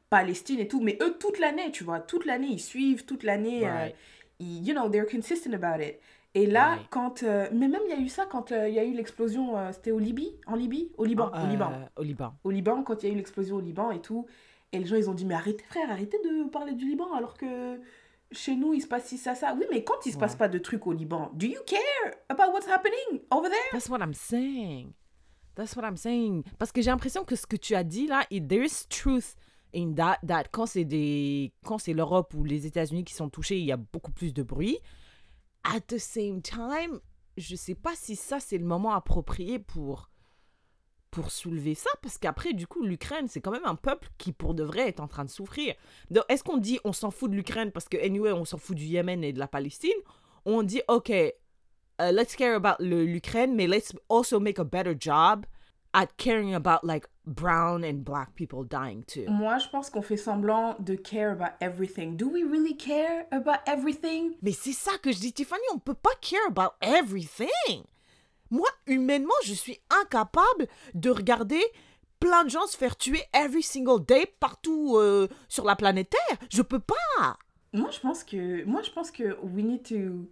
Palestine et tout. Mais eux, toute l'année, tu vois, toute l'année, ils suivent, toute l'année, euh, Right. ils- you know, they're consistent about it. Et là, quand. euh, mais même, il y a eu ça quand euh, il y a eu l'explosion. euh, C'était au Libye En Libye? Au Liban. Euh, Au Liban. Au Liban. Au Liban, quand il y a eu l'explosion au Liban et tout. Et les gens, ils ont dit Mais arrêtez, frère, arrêtez de parler du Liban alors que chez nous, il se passe ci, ça, ça. Oui, mais quand il se passe Ouais. pas de trucs au Liban, do you care about what's happening over there? That's what I'm saying. That's what I'm saying. Parce que j'ai l'impression que ce que tu as dit là, there is truth in that, that quand c'est des, quand c'est l'Europe ou les États-Unis qui sont touchés, il y a beaucoup plus de bruit. At the same time, je sais pas si ça c'est le moment approprié pour pour soulever ça parce qu'après du coup l'Ukraine c'est quand même un peuple qui pour de vrai est en train de souffrir. Est-ce qu'on dit on s'en fout de l'Ukraine parce que anyway on s'en fout du Yémen et de la Palestine? On dit ok uh, let's care about l'Ukraine, mais let's also make a better job at caring about like brown and black people dying too. Moi, je pense qu'on fait semblant de care about everything. Do we really care about everything? Mais c'est ça que je dis, Tiffany, on peut pas care about everything. Moi, humainement, je suis incapable de regarder plein de gens se faire tuer every single day partout euh, sur la planète Terre. Je peux pas. Moi, je pense que moi, je pense que we need to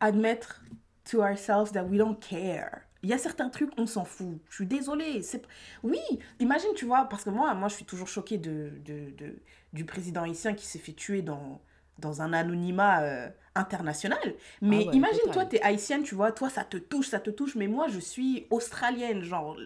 admettre to ourselves that we don't care. Il y a certains trucs, on s'en fout. Je suis désolée. C'est... Oui, imagine, tu vois, parce que moi, moi je suis toujours choquée de, de, de- du président haïtien qui s'est fait tuer dans, dans un anonymat euh, international. Mais Ah ouais, imagine, total. toi, t'es haïtienne, tu vois, toi, ça te touche, ça te touche. Mais moi, je suis australienne. Genre,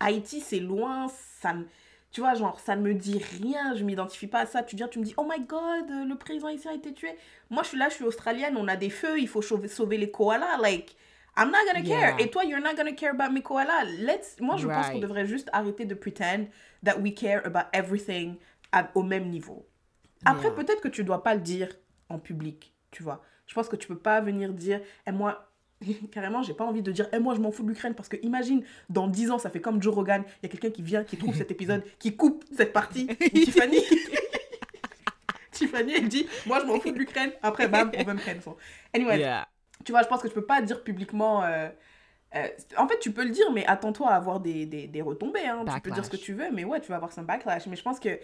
Haïti, c'est loin, ça me... Tu vois, genre, ça ne me dit rien, je m'identifie pas à ça. Tu viens, tu me dis, oh my god, euh, le président haïtien a été tué. Moi, je suis là, je suis australienne, on a des feux, il faut sauver, sauver les koalas. Like, I'm not gonna care. Yeah. Et toi, you're not gonna care about mes koalas. Let's... Moi, je pense qu'on devrait juste arrêter de pretend that we care about everything à- au même niveau. Après, Yeah. peut-être que tu dois pas le dire en public, tu vois. Je pense que tu peux pas venir dire, et moi, carrément, j'ai pas envie de dire, et moi, je m'en fous de l'Ukraine, parce que imagine, dans 10 ans, ça fait comme Joe Rogan, il y a quelqu'un qui vient, qui trouve cet épisode, qui coupe cette partie, Tiffany. Tiffany, elle dit, moi, je m'en fous de l'Ukraine, après, bam, on va me cancel. Anyway, Yeah. tu vois, je pense que tu peux pas dire publiquement. euh, euh, en fait, tu peux le dire, mais attends-toi à avoir des, des, des retombées. Hein. Tu peux dire ce que tu veux, mais ouais, tu vas avoir son backlash. Mais je pense que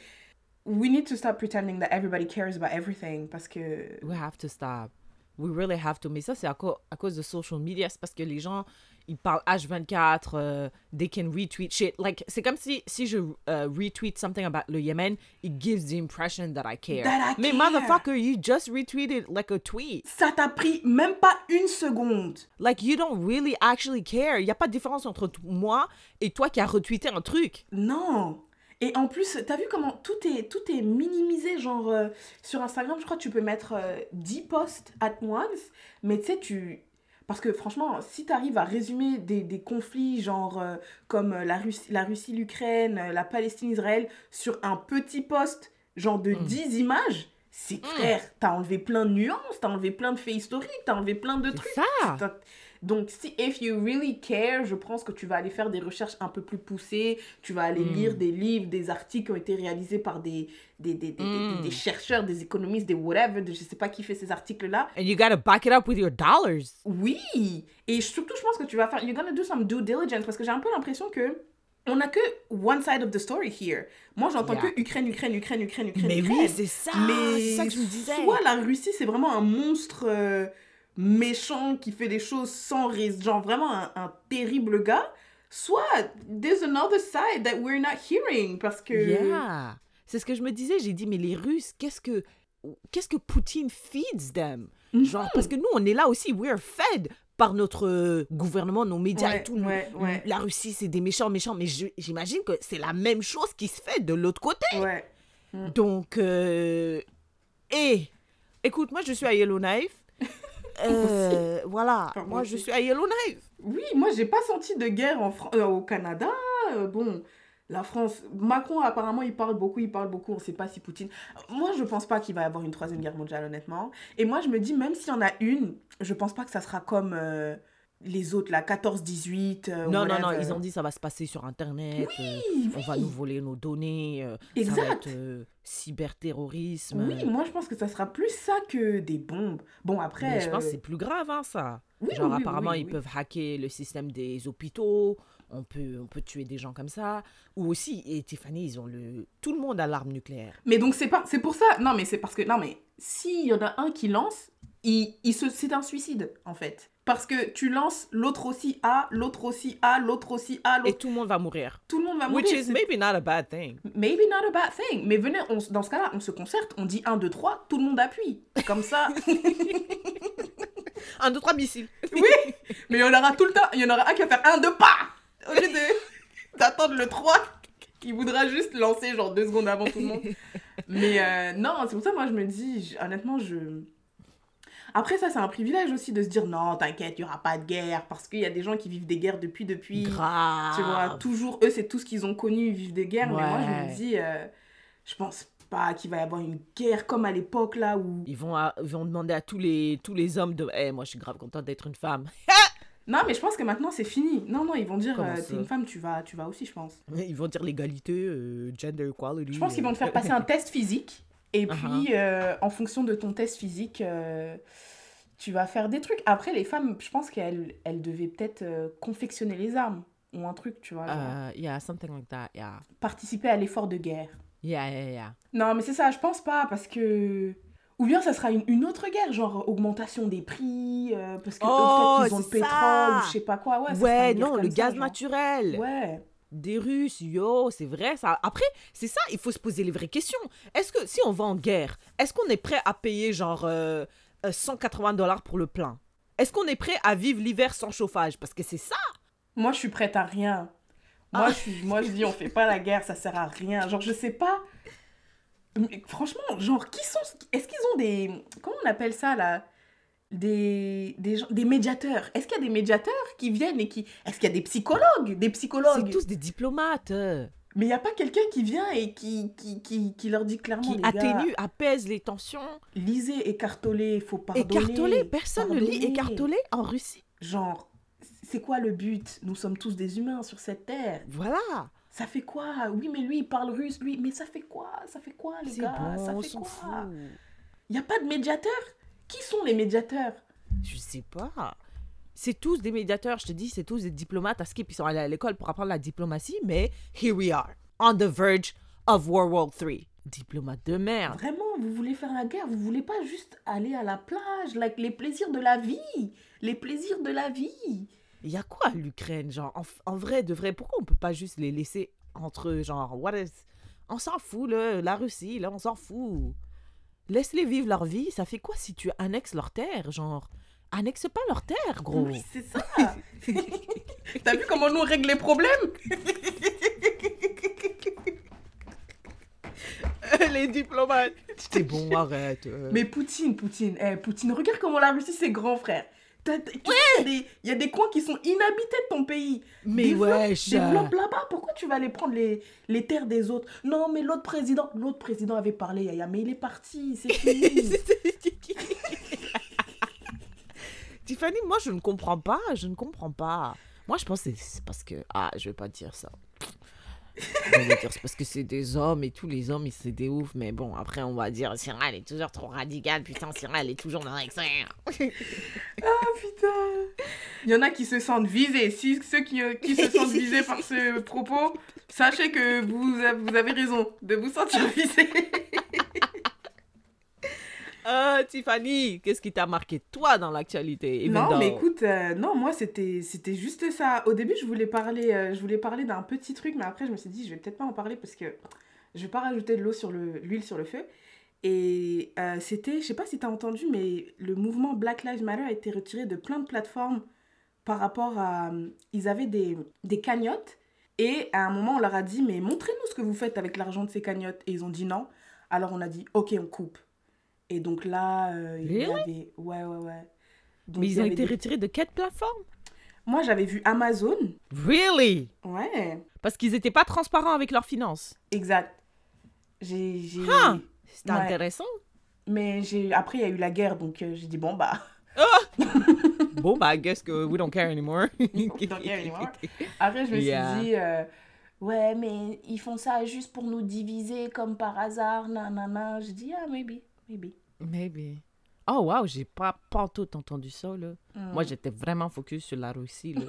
we need to stop pretending that everybody cares about everything parce que. We have to stop. We really have to. Mais ça, c'est à, à cause de social media. C'est parce que les gens, ils parlent H24, euh, they can retweet shit. Like, c'est comme si, si je euh, retweet something about le Yemen, it gives the impression that I care. That I Mais care. motherfucker, you just retweeted like a tweet. Ça t'a pris même pas une seconde. Like, you don't really actually care. Il n'y a pas de différence entre moi et toi qui as retweeté un truc. Non. Et en plus, t'as vu comment tout est, tout est minimisé, genre euh, sur Instagram, je crois que tu peux mettre euh, 10 posts at once, mais tu sais, tu... Parce que franchement, si t'arrives à résumer des, des conflits, genre euh, comme euh, la Russie, la Russie, l'Ukraine, la Palestine, Israël, sur un petit post, genre de 10 images, c'est frère, t'as enlevé plein de nuances, t'as enlevé plein de faits historiques, t'as enlevé plein de trucs. Ça. Donc, si if you really care, je pense que tu vas aller faire des recherches un peu plus poussées. Tu vas aller Mm. lire des livres, des articles qui ont été réalisés par des, des, des, des, des- Mm. des chercheurs, des économistes, des whatever. de- je sais pas qui fait ces articles-là. And you gotta back it up with your dollars. Oui! Et surtout, je pense que tu vas faire. You're gonna do some due diligence parce que j'ai un peu l'impression que. On n'a que one side of the story here. Moi, j'entends Yeah. que Ukraine, Ukraine, Ukraine, Ukraine, Ukraine. Mais oui, c'est ça. Mais C'est ça que je me disais. soit la Russie, c'est vraiment un monstre euh, méchant qui fait des choses sans raison, genre vraiment un, un terrible gars, soit there's another side that we're not hearing parce que Yeah. C'est ce que je me disais. J'ai dit, mais les Russes, qu'est-ce que qu'est-ce que Poutine feeds them? Mhm. Genre, parce que nous, on est là aussi, we're fed par notre euh, gouvernement, nos médias Ouais, et tout. ouais, ouais. La Russie, c'est des méchants, méchants. Mais j'imagine que c'est la même chose qui se fait de l'autre côté. ouais. Donc, euh, et écoute, moi, je suis à Yellowknife. Euh, voilà, Enfin, moi moi, je suis à Yellowknife. Oui, moi j'ai pas senti de guerre en Fran- euh, au Canada. Bon, la France, Macron apparemment il parle beaucoup, il parle beaucoup. On sait pas si Poutine. Moi je pense pas qu'il va y avoir une troisième guerre mondiale honnêtement. Et moi je me dis même s'il y en a une, je pense pas que ça sera comme euh, les autres, là, 14-18. euh, Non, non, non, ils ont dit ça va se passer sur Internet. euh, Oui, on va nous voler nos données. euh, Ça va Exact. être euh, cyberterrorisme. Oui, moi je pense que ça sera plus ça que des bombes. Bon, après. Mais je pense euh, que c'est plus grave, hein, ça. oui, Genre, apparemment, ils peuvent hacker le système des hôpitaux. On peut, on peut tuer des gens comme ça. Ou aussi, et Tiffany, ils ont le... Tout le monde a l'arme nucléaire. Mais donc c'est pas, c'est pour ça. Non, mais c'est parce que non, mais s'il y en a un qui lance, il, il se, c'est un suicide en fait. Parce que tu lances, l'autre aussi a, l'autre aussi a, l'autre aussi a, Et l'autre. tout le monde va mourir. Tout le monde va mourir. Which is maybe not a bad thing. Maybe not a bad thing. Mais venez, on dans ce cas-là, on se concerte, on dit 1, 2, 3, tout le monde appuie. Comme ça. Un, deux, trois missiles. mais il y en aura tout le temps, il y en aura un qui va faire 1, 2, pas Au lieu de, d'attendre le 3, qui voudra juste lancer genre deux secondes avant tout le monde. Mais euh, non, c'est pour ça, moi, je me dis, honnêtement, je. Après, ça, c'est un privilège aussi de se dire non, t'inquiète, il n'y aura pas de guerre. Parce qu'il y a des gens qui vivent des guerres depuis, depuis. Grave. Tu vois, toujours, eux, c'est tout ce qu'ils ont connu, ils vivent des guerres. Mais moi, je me dis, euh, je pense pas qu'il va y avoir une guerre comme à l'époque, là, où. Ils vont, à- ils vont demander à tous les, tous les hommes de. Eh, moi, je suis grave contente d'être une femme. Non, mais je pense que maintenant, c'est fini. Non, non, ils vont dire, euh, t'es une femme, tu vas, tu vas aussi, je pense. Ils vont dire l'égalité, euh, gender equality. Je pense qu'ils vont te faire euh. passer un test physique. Et Uh-huh. puis, euh, en fonction de ton test physique, tu vas faire des trucs. Après, les femmes, je pense qu'elles elles devaient peut-être confectionner les armes. Ou un truc, tu vois. genre, Uh, yeah, something like that, yeah. participer à l'effort de guerre. Yeah, yeah, yeah. Non, mais c'est ça, je pense pas, parce que... Ou bien ça sera une, une autre guerre, genre augmentation des prix, euh, parce que Oh, peut-être qu'ils ont le pétrole, ou je sais pas quoi. Ouais, Ouais, non, le ça, gaz genre. naturel. Ouais. Des Russes, yo, c'est vrai ça. Après, c'est ça, il faut se poser les vraies questions. Est-ce que si on va en guerre, est-ce qu'on est prêt à payer genre euh, euh, 180 dollars pour le plein? Est-ce qu'on est prêt à vivre l'hiver sans chauffage? Parce que c'est ça. Moi, je suis prête à rien. Moi, Ah. je, moi, je dis, on fait pas la guerre, ça sert à rien. Genre, je sais pas. Mais franchement, genre, qui sont. Est-ce qu'ils ont des. Comment on appelle ça, là? Des, des, gens- des médiateurs. Est-ce qu'il y a des médiateurs qui viennent et qui. Est-ce qu'il y a des psychologues? Des C'est psychologues tous des diplomates euh, Mais il n'y a pas quelqu'un qui vient et qui, qui, qui, qui leur dit clairement qui les gars, atténuent, apaisent les tensions. lisez écartolé, faut pardonner. Écartolé, personne ne lit écartolé en Russie. Genre, c'est quoi le but? Nous sommes tous des humains sur cette terre. Voilà. Ça fait quoi? Oui, mais lui, il parle russe, lui. Mais ça fait quoi? Ça fait quoi, les gars? bon, Ça fait quoi? Il n'y a pas de médiateur Qui sont les médiateurs? Je sais pas. C'est tous des médiateurs, je te dis, c'est tous des diplomates à skip. Ils sont allés à l'école pour apprendre la diplomatie, mais here we are, on the verge of World War III. Diplomate de merde. Vraiment, vous voulez faire la guerre? Vous voulez pas juste aller à la plage? Like, Les plaisirs de la vie Les plaisirs de la vie Il y a quoi l'Ukraine, genre, en, en vrai, de vrai, pourquoi on peut pas juste les laisser entre eux, genre, what is... On s'en fout, là, la Russie, là, on s'en fout. Laisse-les vivre leur vie, ça fait quoi si tu annexes leur terre, genre? Annexe pas leur terre, gros. Oui, c'est ça T'as vu comment nous on règle les problèmes? Les diplomates. C'est bon, arrête. euh. Mais Poutine, Poutine, eh, Poutine, regarde comment la Russie c'est grand frère Il y a des- il y, a des coins qui sont inhabités de ton pays. Mais wesh. Développe là-bas. Pourquoi tu vas aller prendre les, les terres des autres? Non, mais l'autre président, l'autre président avait parlé, Yaya, mais il est parti, c'est fini. Tiffany, moi je ne comprends pas, je ne comprends pas. Moi je pense que c'est- c'est parce que... Ah, je vais pas dire ça. Parce que c'est des hommes et tous les hommes, ils- c'est des oufs. Mais bon, après on va dire, Cyril, elle est toujours trop radicale. Putain, Cyril, elle est toujours dans l'excès. ah putain Il y en a qui se sentent visés. Si ceux qui, se sentent visés par ce propos, sachez que vous, vous avez raison de vous sentir visés. Ah, Tiffany, qu'est-ce qui t'a marqué toi dans l'actualité Non, mais écoute, euh, non, moi c'était c'était juste ça. Au début, je voulais parler, euh, je voulais parler d'un petit truc, mais après, je me suis dit, je vais peut-être pas en parler parce que je vais pas rajouter de l'eau sur le l'huile sur le feu. Et euh, c'était, je sais pas si tu as entendu, mais le mouvement Black Lives Matter a été retiré de plein de plateformes par rapport à. Ils avaient des, des cagnottes et à un moment, on leur a dit, mais montrez-nous ce que vous faites avec l'argent de ces cagnottes. Et ils ont dit non. Alors on a dit, ok, on coupe. Et donc là, euh, il y Really? avait. Ouais, ouais, ouais. Donc, Mais ils ont été des- retirés de quelle plateforme Moi, j'avais vu Amazon. Really? Ouais, Parce qu'ils étaient pas transparents avec leurs finances. exact. J'ai. j'ai- Ah C'était Ouais. intéressant. Mais j'ai après, il y a eu la guerre, donc euh, j'ai dit, bon, bah. bon, bah, I guess que we don't care anymore. We don't care anymore. Après, je me Yeah. suis dit, euh, ouais, mais ils font ça juste pour nous diviser comme par hasard, nanana. Je dis, ah, maybe, maybe. Maybe. Oh, wow, j'ai pas, pas tout entendu ça, là. Mm. Moi, j'étais vraiment focus sur la Russie, là.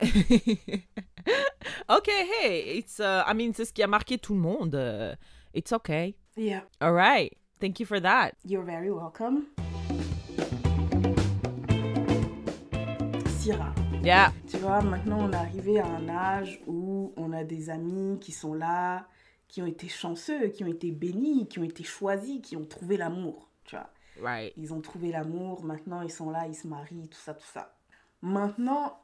ok, hey, it's, uh, I mean, c'est ce qui a marqué tout le monde. uh, it's okay. Yeah, All right. Thank you for that. you're very welcome. Syrah. Yeah. Tu vois, maintenant on est arrivé à un âge où on a des amis qui sont là, qui ont été chanceux, qui ont été bénis, qui ont été choisis, qui ont trouvé l'amour. Tu vois, Right. ils ont trouvé l'amour, maintenant ils sont là, ils se marient, tout ça, tout ça. Maintenant,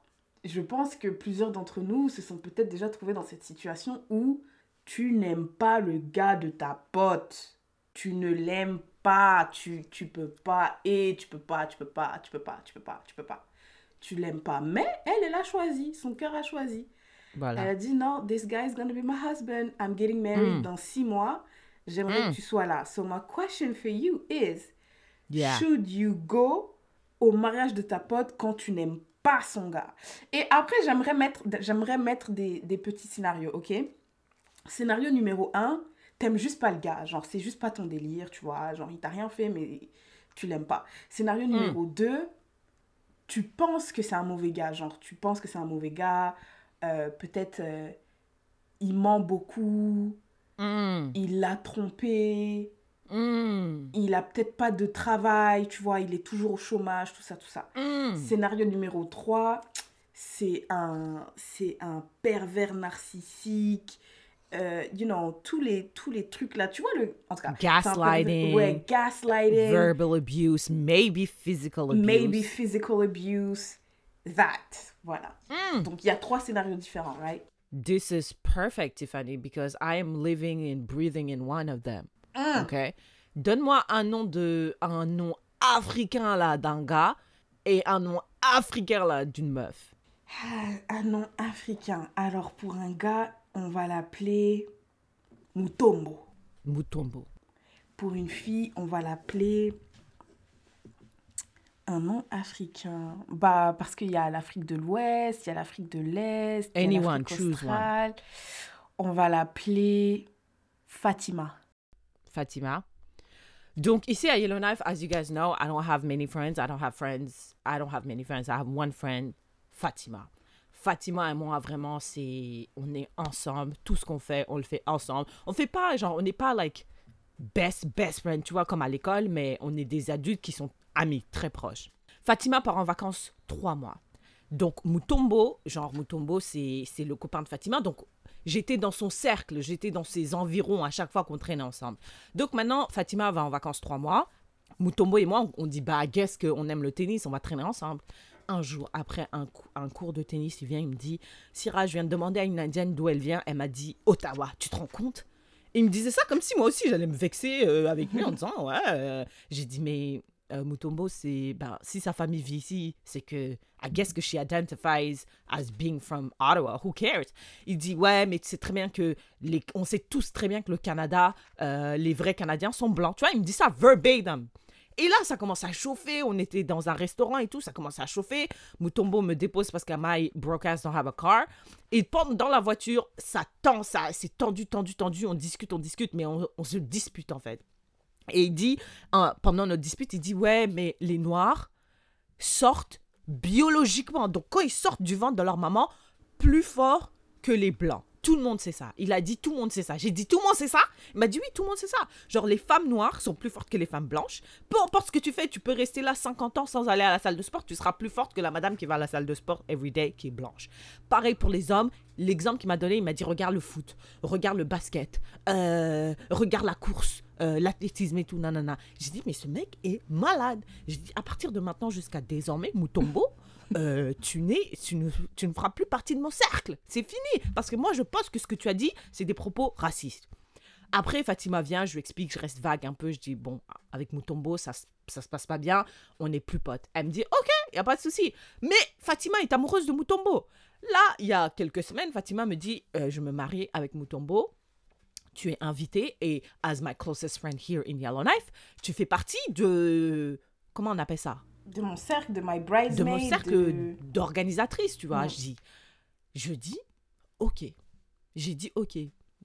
je pense que plusieurs d'entre nous se sont peut-être déjà trouvés dans cette situation où tu n'aimes pas le gars de ta pote. Tu ne l'aimes pas, tu, tu peux pas, et tu peux pas, tu peux pas, tu peux pas, tu peux pas, tu peux pas. Tu l'aimes pas. Mais elle, elle a choisi, son cœur a choisi. Elle a dit non, this guy is gonna be my husband. I'm getting married Mm. dans six mois. J'aimerais Mm. que tu sois là. So my question for you is, Yeah. should you go au mariage de ta pote quand tu n'aimes pas son gars? Et après, j'aimerais mettre, j'aimerais mettre des, des petits scénarios, ok? Scénario numéro un, t'aimes juste pas le gars. Genre, c'est juste pas ton délire, tu vois. Genre, il t'a rien fait, mais tu l'aimes pas. Scénario numéro 2, tu penses que c'est un mauvais gars. Genre, tu penses que c'est un mauvais gars. Euh, Peut-être euh, il ment beaucoup, Mm. il l'a trompé, Mm. il a peut-être pas de travail, tu vois, il est toujours au chômage, tout ça, tout ça. Mm. Scénario numéro 3, c'est un, c'est un pervers narcissique. euh, you know, tous les, tous les trucs là, tu vois, le, en tout cas, Gaslighting. Ouais, gaslighting. Verbal abuse, maybe physical abuse. maybe physical abuse, that. Voilà. Mm. Donc, il y a trois scénarios différents, right? This is perfect, Tiffany, because I am living and breathing in one of them. Mm. OK? Donne-moi un nom de un nom africain là d'un gars et un nom africain là d'une meuf. Ah, Un nom africain. Alors, pour un gars, on va l'appeler Mutombo. Mutombo. Pour une fille, on va l'appeler un nom africain. Bah, parce qu'il y a l'Afrique de l'Ouest, il y a l'Afrique de l'Est, il y a l'Afrique one. On va l'appeler Fatima. Fatima. Donc ici à Yellowknife, as you guys know, I don't have many friends. I don't have friends. I don't have many friends. I have one friend, Fatima. Fatima et moi, vraiment, c'est... On est ensemble. Tout ce qu'on fait, on le fait ensemble. On fait pas, genre, on n'est pas, like, best, best friend, tu vois, comme à l'école, mais on est des adultes qui sont amis, très proches. Fatima part en vacances trois mois. Donc, Mutombo, genre, Mutombo, c'est le copain de Fatima. Donc, j'étais dans son cercle, j'étais dans ses environs à chaque fois qu'on traînait ensemble. Donc, maintenant, Fatima va en vacances trois mois. Mutombo et moi, on, dit, bah, guess qu'on aime le tennis, on va traîner ensemble. Un jour, après un cours de tennis, il vient, il me dit, Syrah, je viens de demander à une Indienne d'où elle vient. Elle m'a dit, Ottawa, tu te rends compte? Il me disait ça comme si moi aussi j'allais me vexer euh, avec lui en disant ouais euh, j'ai dit mais euh, Mutombo c'est ben si sa famille vit ici c'est que I guess que she identifies as being from Ottawa who cares? Il dit ouais mais tu sais très bien que les on sait tous très bien que le Canada euh, les vrais Canadiens sont blancs tu vois il me dit ça verbatim et là, ça commence à chauffer. On était dans un restaurant et tout. Ça commence à chauffer. Mutombo me dépose parce que my broke ass don't have a car. Et pendant dans la voiture, ça tend, ça, c'est tendu, tendu, tendu. On discute, on discute, mais on se dispute en fait. Et il dit, pendant notre dispute, il dit Ouais, mais les Noirs sortent biologiquement. Donc quand ils sortent du ventre de leur maman, plus fort que les Blancs. Tout le monde sait ça. Il a dit tout le monde sait ça. J'ai dit tout le monde sait ça. Il m'a dit oui, tout le monde sait ça. Genre les femmes noires sont plus fortes que les femmes blanches. Peu importe ce que tu fais, tu peux rester là 50 ans sans aller à la salle de sport. Tu seras plus forte que la madame qui va à la salle de sport everyday qui est blanche. Pareil pour les hommes. L'exemple qu'il m'a donné, il m'a dit regarde le foot, regarde le basket, euh, regarde la course, euh, l'athlétisme et tout, nanana. J'ai dit mais ce mec est malade. J'ai dit à partir de maintenant jusqu'à désormais, Mutombo, euh, tu, tu, ne, tu ne feras plus partie de mon cercle. C'est fini. Parce que moi, je pense que ce que tu as dit, c'est des propos racistes. Après, Fatima vient, je lui explique, je reste vague un peu. Je dis, bon, avec Mutombo, ça, ça se passe pas bien, on n'est plus potes. Elle me dit, ok, n'y a pas de souci. Mais Fatima est amoureuse de Mutombo. Là, il y a quelques semaines, Fatima me dit, euh, je me marie avec Mutombo. Tu es invité et, as my closest friend here in Yellowknife, tu fais partie de. Comment on appelle ça? De mon cercle, de my bridesmaid. de mon cercle de- d'organisatrice, tu vois. Je dis, je dis, ok. J'ai dit, ok.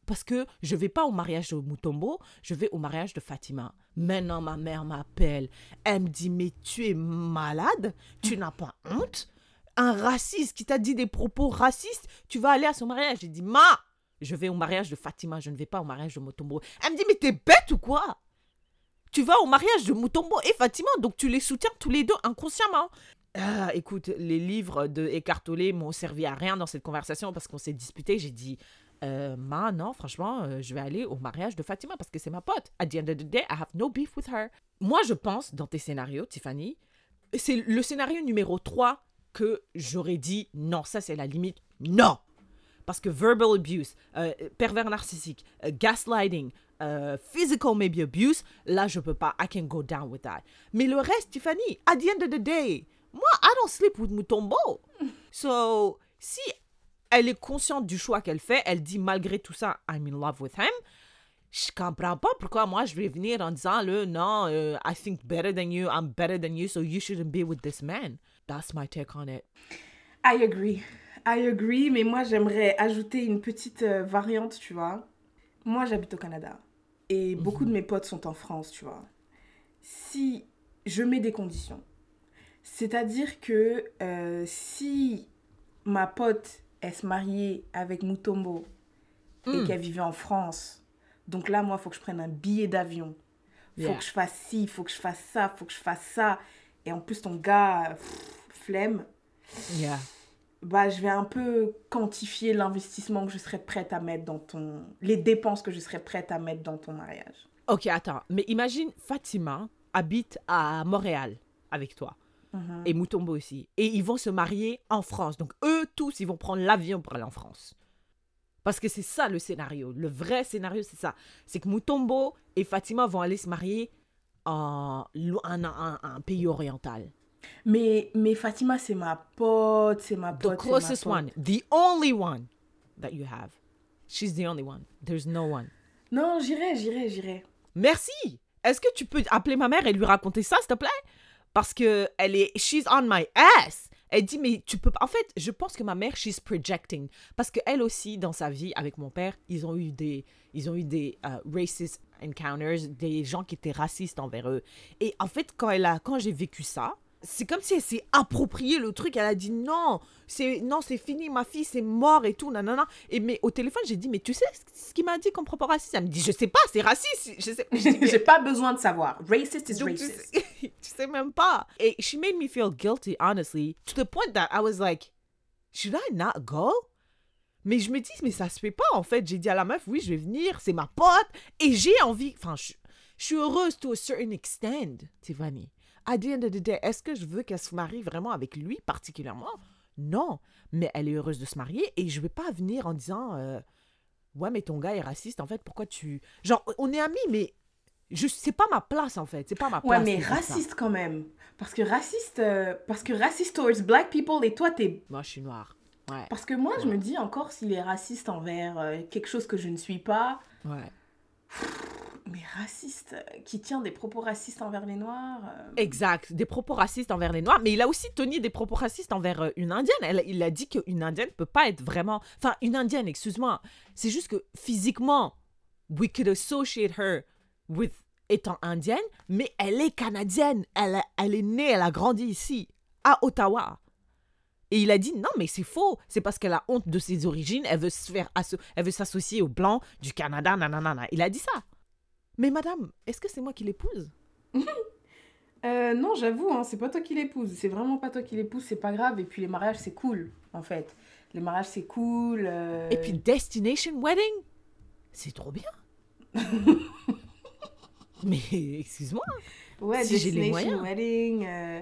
Parce que je vais pas au mariage de Mutombo, je vais au mariage de Fatima. Maintenant, ma mère m'appelle. Elle me dit, mais tu es malade Tu n'as pas honte? Un raciste qui t'a dit des propos racistes, tu vas aller à son mariage? J'ai dit, ma, je vais au mariage de Fatima, je ne vais pas au mariage de Mutombo. Elle me dit, mais t'es bête ou quoi? Tu vas au mariage de Mutombo et Fatima, donc tu les soutiens tous les deux inconsciemment. Ah, écoute, les livres de Eckhart m'ont servi à rien dans cette conversation parce qu'on s'est disputé. J'ai dit, euh, ma, non, franchement, euh, je vais aller au mariage de Fatima parce que c'est ma pote. At the end of the day, I have no beef with her. Moi, je pense, dans tes scénarios, Tiffany, c'est le scénario numéro 3 que j'aurais dit, non, ça c'est la limite, non. Parce que verbal abuse, euh, pervers narcissique, euh, gaslighting, euh, physical maybe abuse, là je peux pas. I can go down with that. Mais le reste, Tiffany, at the end of the day, moi, I don't sleep with Mutombo. So, si elle est consciente du choix qu'elle fait, elle dit malgré tout ça, I'm in love with him. Je comprends pas pourquoi moi je vais venir en disant le non, euh, I think better than you, I'm better than you, so you shouldn't be with this man. That's my take on it. I agree. I agree, mais moi j'aimerais ajouter une petite euh, variante, tu vois. Moi j'habite au Canada et beaucoup de mes potes sont en France, tu vois. Si je mets des conditions, c'est-à-dire que euh, si ma pote elle se mariait avec Mutombo et Mm. qu'elle vivait en France, donc là moi il faut que je prenne un billet d'avion, faut Yeah. que je fasse ci, faut que je fasse ça, faut que je fasse ça, et en plus ton gars pff, flemme Yeah. Bah, je vais un peu quantifier l'investissement que je serais prête à mettre dans ton... Les dépenses que je serais prête à mettre dans ton mariage. Ok, attends, mais imagine Fatima habite à Montréal avec toi et Mutombo aussi. Et ils vont se marier en France. Donc eux tous, ils vont prendre l'avion pour aller en France. Parce que c'est ça le scénario. Le vrai scénario, c'est ça. C'est que Mutombo et Fatima vont aller se marier en lo- un, un- un pays oriental. Mais, mais Fatima, c'est ma pote, c'est ma The pote. c'est ma closest one. The only one that you have. She's the only one. There's no one. Non, j'irai, j'irai, j'irai. Merci. Est-ce que tu peux appeler ma mère et lui raconter ça, s'il te plaît? Parce que elle est, she's on my ass. Elle dit, mais tu peux pas. En fait, je pense que ma mère, she's projecting. Parce qu'elle aussi, dans sa vie, avec mon père, ils ont eu des, ils ont eu des euh, racist encounters, des gens qui étaient racistes envers eux. Et en fait, quand, elle a, quand j'ai vécu ça, c'est comme si elle s'est approprié le truc. Elle a dit non, c'est non, c'est fini, ma fille, c'est mort et tout, nanana. Et mais au téléphone, j'ai dit, mais tu sais ce qu'il m'a dit comme propos raciste? Elle me dit, je sais pas, c'est raciste. Je sais. Mais- J'ai pas besoin de savoir. Racist is donc, tu racist. sais, tu sais même pas. Et she made me feel guilty, honestly, to the point that I was like, should I not go? Mais je me dis, mais ça se fait pas en fait. J'ai dit à la meuf, oui, je vais venir, c'est ma pote. Et j'ai envie, enfin, je, je suis heureuse to a certain extent, Tiffany. At the end of the day, est-ce que je veux qu'elle se marie vraiment avec lui particulièrement? Non. Mais elle est heureuse de se marier et je vais pas venir en disant, euh, ouais, mais ton gars est raciste, en fait, pourquoi tu. Genre, on est amis, mais je c'est pas ma place en fait c'est pas ma place Ouais, mais ça. raciste quand même. Parce que raciste, euh, parce que raciste towards black people et toi, t'es. moi je suis noire ouais Parce que moi, je me dis encore s'il est raciste envers euh, quelque chose que je ne suis pas, ouais mais raciste, qui tient des propos racistes envers les noirs. euh, exact des propos racistes envers les noirs mais il a aussi tenu des propos racistes envers euh, une indienne il a dit qu'une indienne peut pas être vraiment enfin une indienne excuse-moi c'est juste que physiquement we could associate her with étant indienne mais elle est canadienne elle, est née elle a grandi ici à Ottawa Et il a dit non, mais c'est faux. C'est parce qu'elle a honte de ses origines. Elle veut elle veut s'associer aux blancs du Canada. Nanana. Il a dit ça. Mais madame, est-ce que c'est moi qui l'épouse? Euh, non, j'avoue, hein, c'est pas toi qui l'épouse. C'est vraiment pas toi qui l'épouse, c'est pas grave. Et puis les mariages, c'est cool, en fait. Les mariages, c'est cool. euh, Et puis destination wedding, c'est trop bien. mais excuse-moi. ouais, si j'ai les destination moyens. wedding. euh,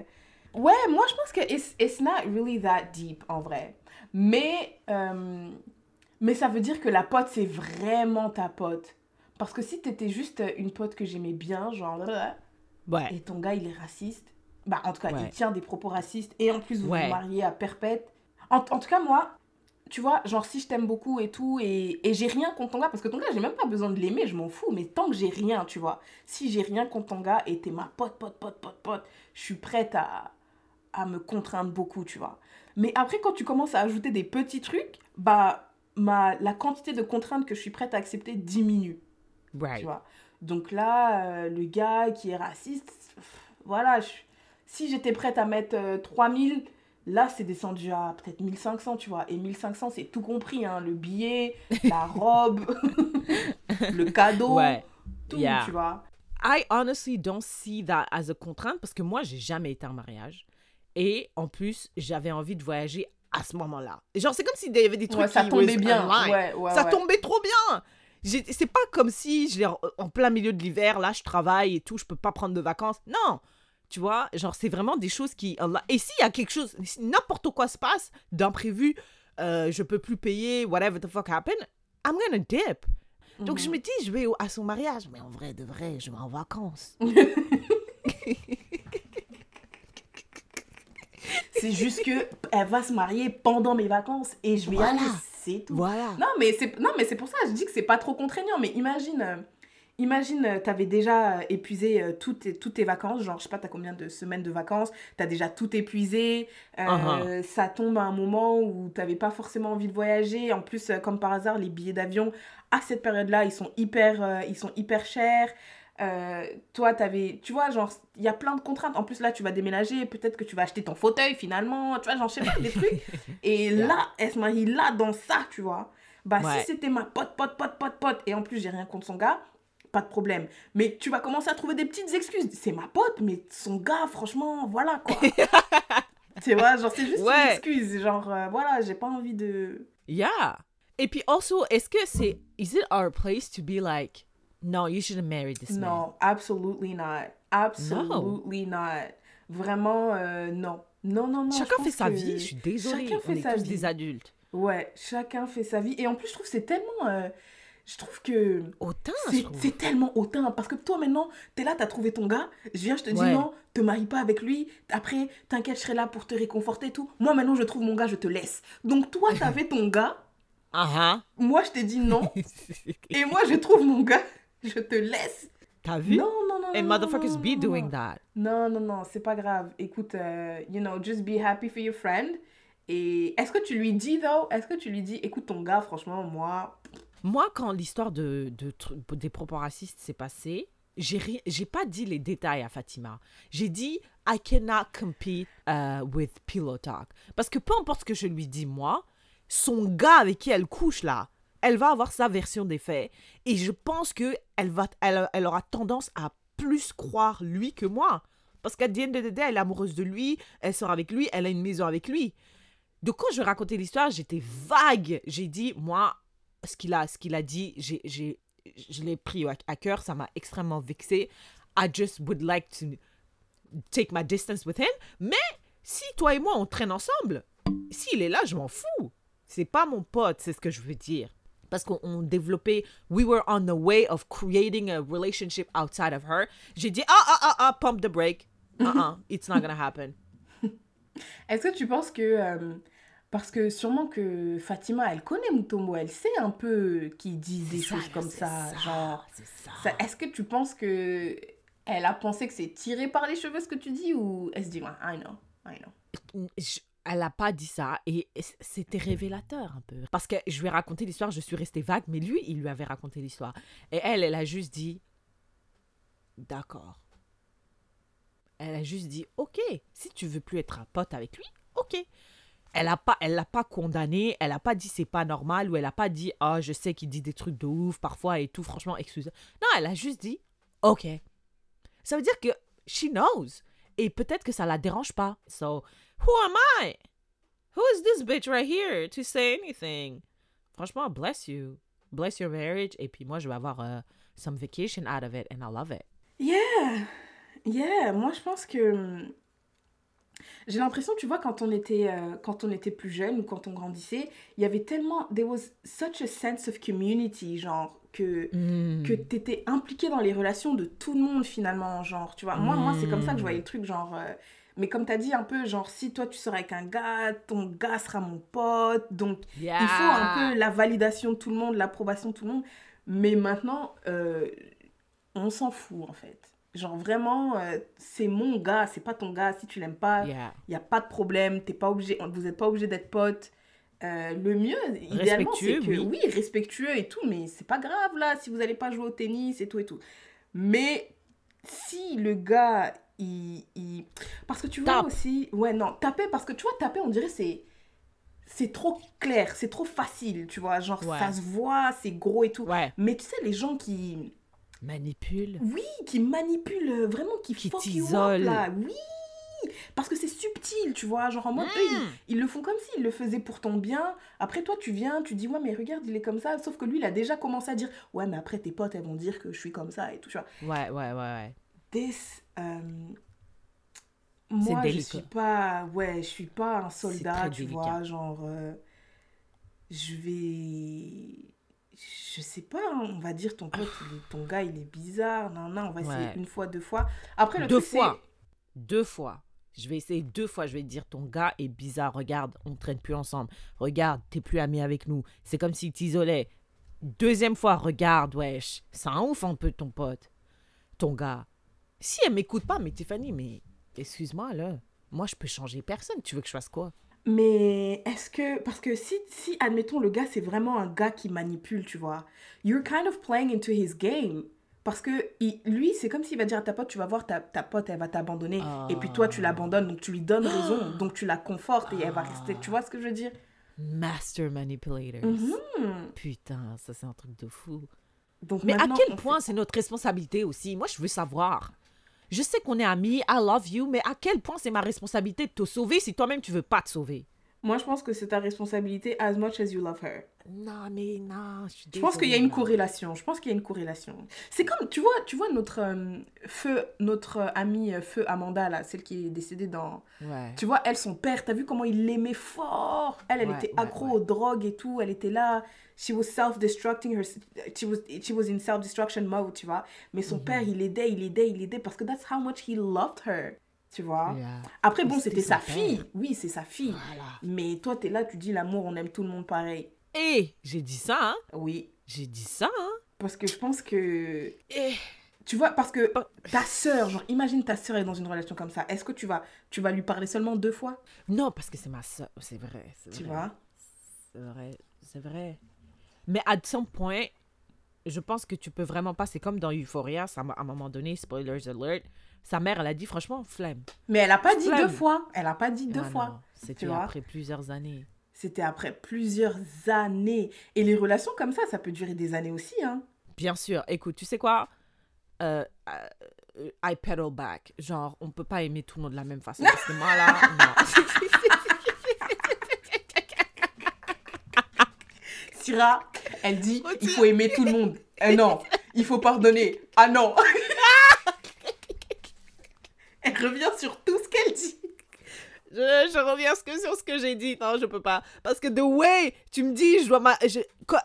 Ouais, moi, je pense que it's, it's not really that deep, en vrai. Mais, mais ça veut dire que la pote, c'est vraiment ta pote. Parce que si t'étais juste une pote que j'aimais bien, genre, Ouais. et ton gars, il est raciste, bah, en tout cas, Ouais. il tient des propos racistes, et en plus, vous Ouais. vous mariez à perpète. En, en tout cas, moi, tu vois, genre si je t'aime beaucoup et tout, et, et j'ai rien contre ton gars, parce que ton gars, j'ai même pas besoin de l'aimer, je m'en fous, mais tant que j'ai rien, tu vois, si j'ai rien contre ton gars et t'es ma pote, pote, pote, pote, pote, je suis prête à, à me contraindre beaucoup, tu vois. Mais après, quand tu commences à ajouter des petits trucs, bah, ma, la quantité de contraintes que je suis prête à accepter diminue, tu vois. Donc là, euh, le gars qui est raciste, pff, voilà, je- si j'étais prête à mettre euh, 3000, là c'est descendu à peut-être 1500, tu vois. Et 1500, c'est tout compris, hein, le billet, la robe, le cadeau, Ouais. tout, Yeah. tu vois. I honestly don't see that as a contrainte parce que moi, j'ai jamais été en mariage. Et en plus, j'avais envie de voyager à ce moment-là. Genre, c'est comme s'il y avait des trucs Ouais, ça qui tombait bien. aligned. Ouais, ouais, ça tombait trop bien. C'est pas comme si je l'ai en- plein milieu de l'hiver, là, je travaille et tout, je peux pas prendre de vacances. Non. Tu vois, genre, c'est vraiment des choses qui. Et s'il y a quelque chose, si n'importe quoi se passe d'imprévu, euh, je peux plus payer, whatever the fuck happened, I'm gonna dip. Donc Mhm. je me dis, je vais à son mariage, mais en vrai de vrai, je vais en vacances. C'est juste que elle va se marier pendant mes vacances et je vais Voilà. aller, c'est tout. Voilà. Non, mais c'est non, mais c'est pour ça je dis que c'est pas trop contraignant. Mais imagine, euh, imagine, euh, t'avais déjà euh, épuisé toutes tes, toutes tes vacances. Genre, je sais pas, t'as combien de semaines de vacances. T'as déjà tout épuisé. euh, Uh-huh. Ça tombe à un moment où t'avais pas forcément envie de voyager. En plus, comme par hasard, les billets d'avion à cette période-là, ils sont hyper, euh, ils sont hyper chers. Euh, toi, t'avais, tu vois, genre, il y a plein de contraintes. En plus, là, tu vas déménager, peut-être que tu vas acheter ton fauteuil finalement, tu vois, genre, je sais pas, des trucs. Et là, elle se marie là, dans ça, tu vois. Bah, Ouais. si c'était ma pote, pote, pote, pote, pote, et en plus, j'ai rien contre son gars, pas de problème. Mais tu vas commencer à trouver des petites excuses. C'est ma pote, mais son gars, franchement, voilà, quoi. tu vois, genre, c'est juste une Ouais. excuse. Genre, euh, voilà, j'ai pas envie de... Yeah. Et puis also, est-ce que c'est is it our place to be like no, you shouldn't marry this man. Non, absolutely not. Absolutely not. Vraiment, euh, non. Non, non, non. Chacun fait sa que vie, je suis désolée. Chacun On fait est sa tous vie. des adultes. Ouais, chacun fait sa vie. Et en plus, je trouve que c'est tellement... euh, je trouve que... Autant, je C'est tellement hautain parce que toi maintenant, t'es là, t'as trouvé ton gars, je viens, je te dis non, te marie pas avec lui, après, t'inquiète, je serai là pour te réconforter et tout. Moi maintenant, je trouve mon gars, je te laisse. Donc toi, t'avais ton gars, Ah moi je t'ai dit non, ah. et moi je trouve mon gars, je te laisse. T'as vu? Non, non, non. And non, motherfuckers non, be doing that. Non, non, non, c'est pas grave. Écoute, euh, you know, just be happy for your friend. Et est-ce que tu lui dis, though, est-ce que tu lui dis, écoute ton gars, franchement, moi, Moi, quand l'histoire de, de, des propos racistes s'est passée, j'ai pas dit les détails à Fatima. J'ai dit I cannot compete uh, with pillow talk parce que peu importe ce que je lui dis moi, son gars avec qui elle couche là, elle va avoir sa version des faits et je pense que elle va elle, elle aura tendance à plus croire lui que moi parce qu'à the end of elle est amoureuse de lui, elle sort avec lui, elle a une maison avec lui. Donc quand je racontais l'histoire, j'étais vague. J'ai dit moi ce qu'il a, ce qu'il a dit, j'ai, j'ai, je l'ai pris à, cœur, ça m'a extrêmement vexé. I just would like to take my distance with him. Mais si toi et moi on traîne ensemble, s'il est là, je m'en fous. C'est pas mon pote, c'est ce que je veux dire. Parce qu'on on développait, we were on the way of creating a relationship outside of her. J'ai dit, ah, ah, ah, ah, pump the brake. Uh-uh, it's not gonna happen. Est-ce que tu penses que... euh, parce que sûrement que Fatima, elle connaît Mutombo, elle sait un peu qu'il dit des C'est ça, choses comme ça. ça, Genre, c'est ça. ça- est-ce que tu penses que elle a pensé que c'est tiré par les cheveux ce que tu dis ou elle se dit, I know, I know? je- elle a pas dit ça et c'était révélateur un peu. Parce que je lui ai raconté l'histoire, je suis restée vague, mais lui, il lui avait raconté l'histoire. Et elle, elle a juste dit, d'accord. Elle a juste dit, ok, si tu veux plus être un pote avec lui, ok. Elle a pas, elle l'a pas condamné, elle a pas dit c'est pas normal ou elle a pas dit ah je sais qu'il dit des trucs de ouf parfois et tout franchement excuse. Non, elle a juste dit ok. Ça veut dire que she knows et peut-être que ça la dérange pas. So Who am I? Who is this bitch right here to say anything? Franchement, bless you. Bless your marriage. Et puis moi, je vais avoir euh, some vacation out of it and I love it. Yeah, yeah. Moi, je pense que hum, j'ai l'impression, tu vois, quand on était euh, quand on était plus jeune ou quand on grandissait, il y avait tellement, there was such a sense of community, genre que Mm. que t'étais impliqué dans les relations de tout le monde finalement, genre, tu vois. Moi, moi, c'est comme ça que je voyais le truc, genre, euh, Mais comme tu as dit un peu, genre, si toi tu seras avec un gars, ton gars sera mon pote. Donc, il faut un peu la validation de tout le monde, l'approbation de tout le monde. Mais maintenant, euh, on s'en fout en fait. Genre vraiment, euh, c'est mon gars, c'est pas ton gars. Si tu l'aimes pas, il Yeah. n'y a pas de problème. T'es pas obligé, vous n'êtes pas obligé d'être potes. Euh, le mieux, idéalement, c'est que oui. oui. respectueux et tout, mais c'est pas grave là si vous n'allez pas jouer au tennis et tout et tout. Mais si le gars, il, il- parce que tu vois Tape. aussi, ouais non, taper parce que tu vois taper, on dirait c'est c'est trop clair, c'est trop facile, tu vois, genre Ouais. ça se voit, c'est gros et tout. Ouais. Mais tu sais les gens qui Manipule. oui, qui manipulent euh, vraiment, qui, Qui t'isolent. Oui, parce que c'est subtil, tu vois. Genre en mode, eux, Mm. ils, ils le font comme s'ils le faisaient pour ton bien. Après, toi, tu viens, tu dis, ouais, mais regarde, il est comme ça. Sauf que lui, il a déjà commencé à dire, ouais, mais après, tes potes, elles vont dire que je suis comme ça et tout, tu vois. Ouais, ouais, ouais, ouais. This, moi, je suis pas, ouais, je suis pas un soldat, tu délicat. vois. Genre, euh, je vais. Je sais pas, hein, on va dire ton pote, ton gars il est bizarre, non, non, on va essayer Ouais. une fois, deux fois. Après, le Deux truc, fois. Deux fois. Je vais essayer deux fois. Je vais te dire, ton gars est bizarre. Regarde, on traîne plus ensemble. Regarde, t'es plus ami avec nous. C'est comme s'il t'isolait. Deuxième fois, regarde, wesh. C'est un ouf un peu ton pote. Ton gars. Si elle m'écoute pas, mais Tiffany, mais excuse-moi, là. Moi, je peux changer personne. Tu veux que je fasse quoi? Mais est-ce que. Parce que si, si, admettons, le gars, c'est vraiment un gars qui manipule, tu vois, you're kind of playing into his game. Parce que il- lui, c'est comme s'il va dire à ta pote, tu vas voir, ta, ta pote, elle va t'abandonner. Et puis toi, tu l'abandonnes, donc tu lui donnes raison, donc tu la confortes et elle va rester. Tu vois ce que je veux dire? Master manipulators. Mhm. Putain, ça, c'est un truc de fou. Donc Mais à quel point c'est notre responsabilité aussi? Moi, je veux savoir. Je sais qu'on est amis, I love you, mais à quel point c'est ma responsabilité de te sauver si toi-même tu veux pas te sauver? Moi, je pense que c'est ta responsabilité as much as you love her. Non, mais non, je suis Je pense qu'il y a une désolée, corrélation. Je pense qu'il y a une corrélation. C'est comme, tu vois, tu vois notre euh, feu, notre euh, amie euh, feu Amanda là, celle qui est décédée dans. Ouais. Tu vois, elle, son père, t'as vu comment il l'aimait fort? Elle, elle Ouais, était accro ouais. aux drogues et tout. Elle était là. She was self-destructing her. She was, she was in self-destruction mode, tu vois. Mais Mhm. son père, il aidait, il aidait, il aidait parce que that's how much he loved her. Tu vois. Yeah. Après, bon, C'était sa son fille. père. Oui, c'est sa fille. Voilà. Mais toi, t'es là, tu dis l'amour, on aime tout le monde pareil. Et j'ai dit ça, hein? Oui. J'ai dit ça, hein? Parce que je pense que Et... Tu vois, parce que ta sœur, genre, imagine ta sœur est dans une relation comme ça. Est-ce que tu vas, tu vas lui parler seulement deux fois? Non, parce que c'est ma soeur. C'est vrai. c'est Tu vrai, vois? C'est vrai. C'est vrai. Mais à some point, je pense que tu peux vraiment pas. C'est comme dans Euphoria, ça, à un moment donné, spoilers alert, sa mère, elle a dit franchement, flemme. Mais elle a pas dit deux fois. Elle a pas dit deux Ah fois. C'était après plusieurs années. C'était après plusieurs années. Et les relations comme ça, ça peut durer des années aussi, hein. Bien sûr. Écoute, tu sais quoi? Euh, euh, I pedal back. Genre, on peut pas aimer tout le monde de la même façon. Parce que moi, là, non. Syrah, elle dit, il faut aimer tout le monde. Eh non, il faut pardonner. Ah non. Elle revient sur tout ce qu'elle dit. Je, je reviens sur ce que j'ai dit. Non, je peux pas. Parce que the way tu me dis, je dois ma- je-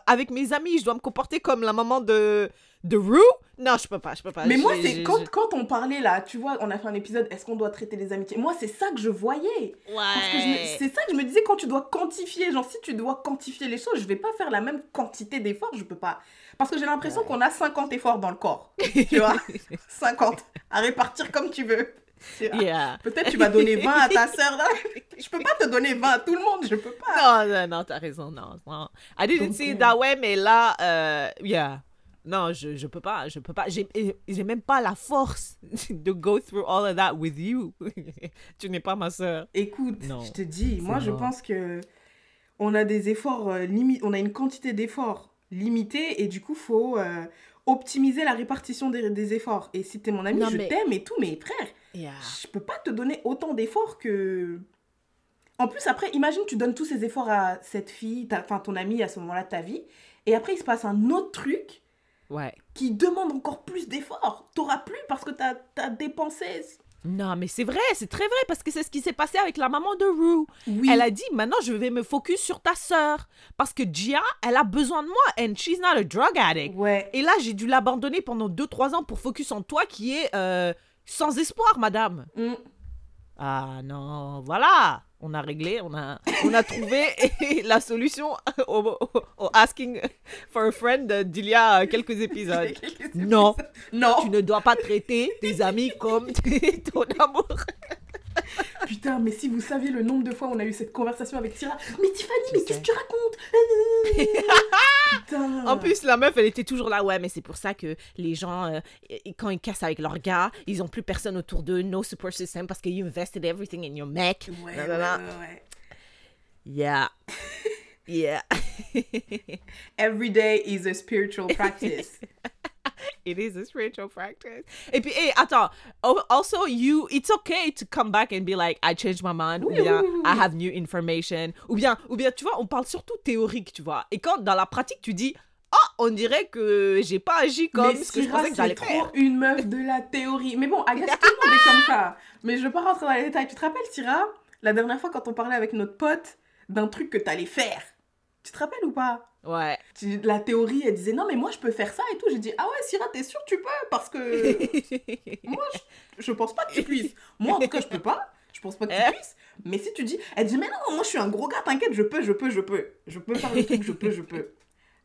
avec mes amis, je dois me comporter comme la maman de, de Rue? Non, je peux pas, je peux pas. Mais moi, c'est quand, quand on parlait là, tu vois, on a fait un épisode, est-ce qu'on doit traiter les amitiés? Moi, c'est ça que je voyais. Parce que c'est ça que je me disais quand tu dois quantifier, genre si tu dois quantifier les choses, je vais pas faire la même quantité d'efforts, je peux pas. Parce que j'ai l'impression Ouais. qu'on a 50 efforts dans le corps, tu vois? 50, à répartir comme tu veux. Yeah. Peut-être tu vas donner 20 à ta sœur là. Je peux pas te donner 20 à tout le monde, je peux pas. Non, non, non, t'as raison, non, non. I didn't see euh, it that way, mais là, euh, yeah. Non, je, je peux pas, je peux pas. J'ai j'ai même pas la force de go through all of that with you. tu n'es pas ma soeur. Écoute, Non, je te dis, moi je pense que on a des efforts euh, on a une quantité d'efforts limitée et du coup faut euh, optimiser la répartition des, des efforts. Et si t'es mon ami, Non, je mais- t'aime et tout, mais frère, Yeah. je peux pas te donner autant d'efforts que. En plus, après, imagine tu donnes tous ces efforts à cette fille, enfin ton ami à ce moment-là de ta vie, et après il se passe un autre truc Ouais. qui demande encore plus d'efforts. T'auras plus parce que t'as as dépensé. Non, mais c'est vrai, c'est très vrai, parce que c'est ce qui s'est passé avec la maman de Rue. Oui. Elle a dit, maintenant, je vais me focus sur ta sœur. Parce que Gia, elle a besoin de moi, and she's not a drug addict. Ouais. Et là, j'ai dû l'abandonner pendant 2-3 ans pour focus en toi qui est euh, sans espoir, madame. Mm. Ah non, voilà, on a réglé, on a, on a trouvé la solution au, au- au asking for a friend d'il y a quelques épisodes. Non, Non. tu ne dois pas traiter tes amis comme ton amour. Putain, mais si vous saviez le nombre de fois où on a eu cette conversation avec Syrah. Mais Tiffany, mais qu'est-ce que tu racontes Putain. En plus, la meuf, elle était toujours là. Ouais, mais c'est pour ça que les gens, euh, quand ils cassent avec leur gars, ils ont plus personne autour d'eux, no support system, parce que you invested everything in your mec. Ouais, ouais, ouais. Yeah. Yeah. Every day is a spiritual practice. It is a spiritual practice. Et puis, hey, attends. Al- Also, you, it's okay to come back and be like, I changed my mind, ou bien, oui, oui, I have new information, ou bien, ou bien, tu vois, on parle surtout théorique, tu vois. Et quand, dans la pratique, tu dis, ah, on dirait que j'ai pas agi comme mais ce que je pensais que j'allais trop faire. une meuf de la théorie. Mais bon, Agathe, tout le monde est comme ça. Mais je veux pas rentrer dans les détails. Tu te rappelles, Syrah, la dernière fois quand on parlait avec notre pote d'un truc que t'allais faire? Tu te rappelles ou pas? Ouais. La théorie, elle disait non, mais moi je peux faire ça et tout. J'ai dit ah ouais, Syrah, t'es sûre tu peux? Parce que moi, je, je pense pas que tu puisses. Moi, en tout cas, je peux pas. Je pense pas que tu puisses. Mais si tu dis, elle dit, mais non, moi je suis un gros gars, t'inquiète, je peux, je peux, je peux. Je peux faire le truc, je peux, je peux.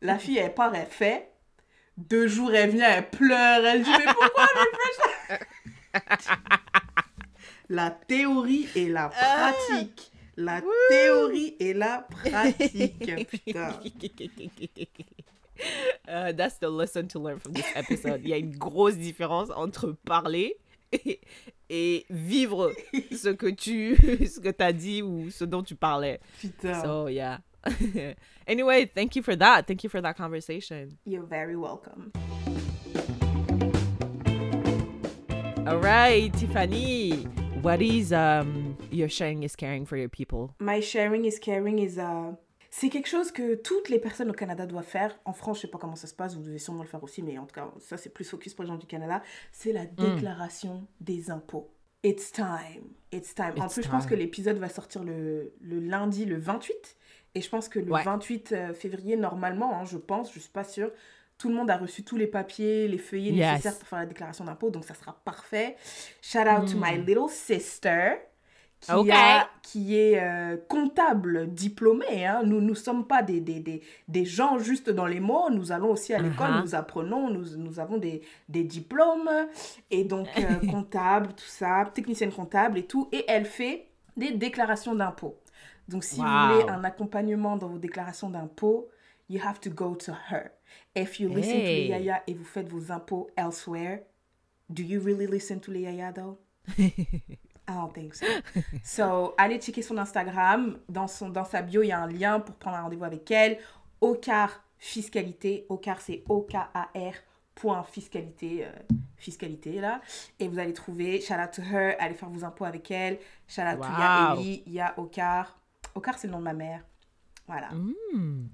La fille, elle part, elle fait. Deux jours, elle vient, elle pleure. Elle dit, mais pourquoi je fais ça? La théorie et la pratique. La théorie et la pratique. Putain. Uh, that's the lesson to learn from this episode. Il y a une grosse différence entre parler et, et vivre ce que tu ce que as dit ou ce dont tu parlais. Putain. So yeah. anyway, thank you for that. Thank you for that conversation. You're very welcome. All right, Tiffany. What is um your sharing is caring for your people? My sharing is caring is a... C'est quelque chose que toutes les personnes au Canada doivent faire. En France, je sais pas comment ça se passe, vous devez sûrement le faire aussi, mais en tout cas, ça c'est plus focus pour les gens du Canada. C'est la déclaration des impôts. It's time. It's time. en plus, je pense que l'épisode va sortir le, le lundi, le 28. Et je pense que le Ouais. 28 euh, février, normalement, hein, je pense, je suis pas sûre, tout le monde a reçu tous les papiers, les feuillets Yes. nécessaires pour faire la déclaration d'impôt, donc ça sera parfait. Shout out to my little sister qui, a- qui est euh, comptable diplômée. Hein. Nous ne sommes pas des, des, des, des gens juste dans les mots. Nous allons aussi à l'école, Uh-huh. nous apprenons, nous, nous avons des, des diplômes. Et donc, euh, comptable, tout ça, technicienne comptable et tout. Et elle fait des déclarations d'impôts. Donc, si Wow. vous voulez un accompagnement dans vos déclarations d'impôts, you have to go to her. If you listen to les yaya et vous faites vos impôts elsewhere, do you really listen to les yaya though? I don't think so. So, allez checker son Instagram. Dans, son, dans sa bio, il y a un lien pour prendre un rendez-vous avec elle. Ocar Fiscalité. Ocar, c'est O-K-A-R point fiscalité, euh, fiscalité là. Et vous allez trouver, shout out to her, allez faire vos impôts avec elle. Shout out to Wow. Yaeli, il y a Ocar. Ocar, c'est le nom de ma mère. Voilà. Mm.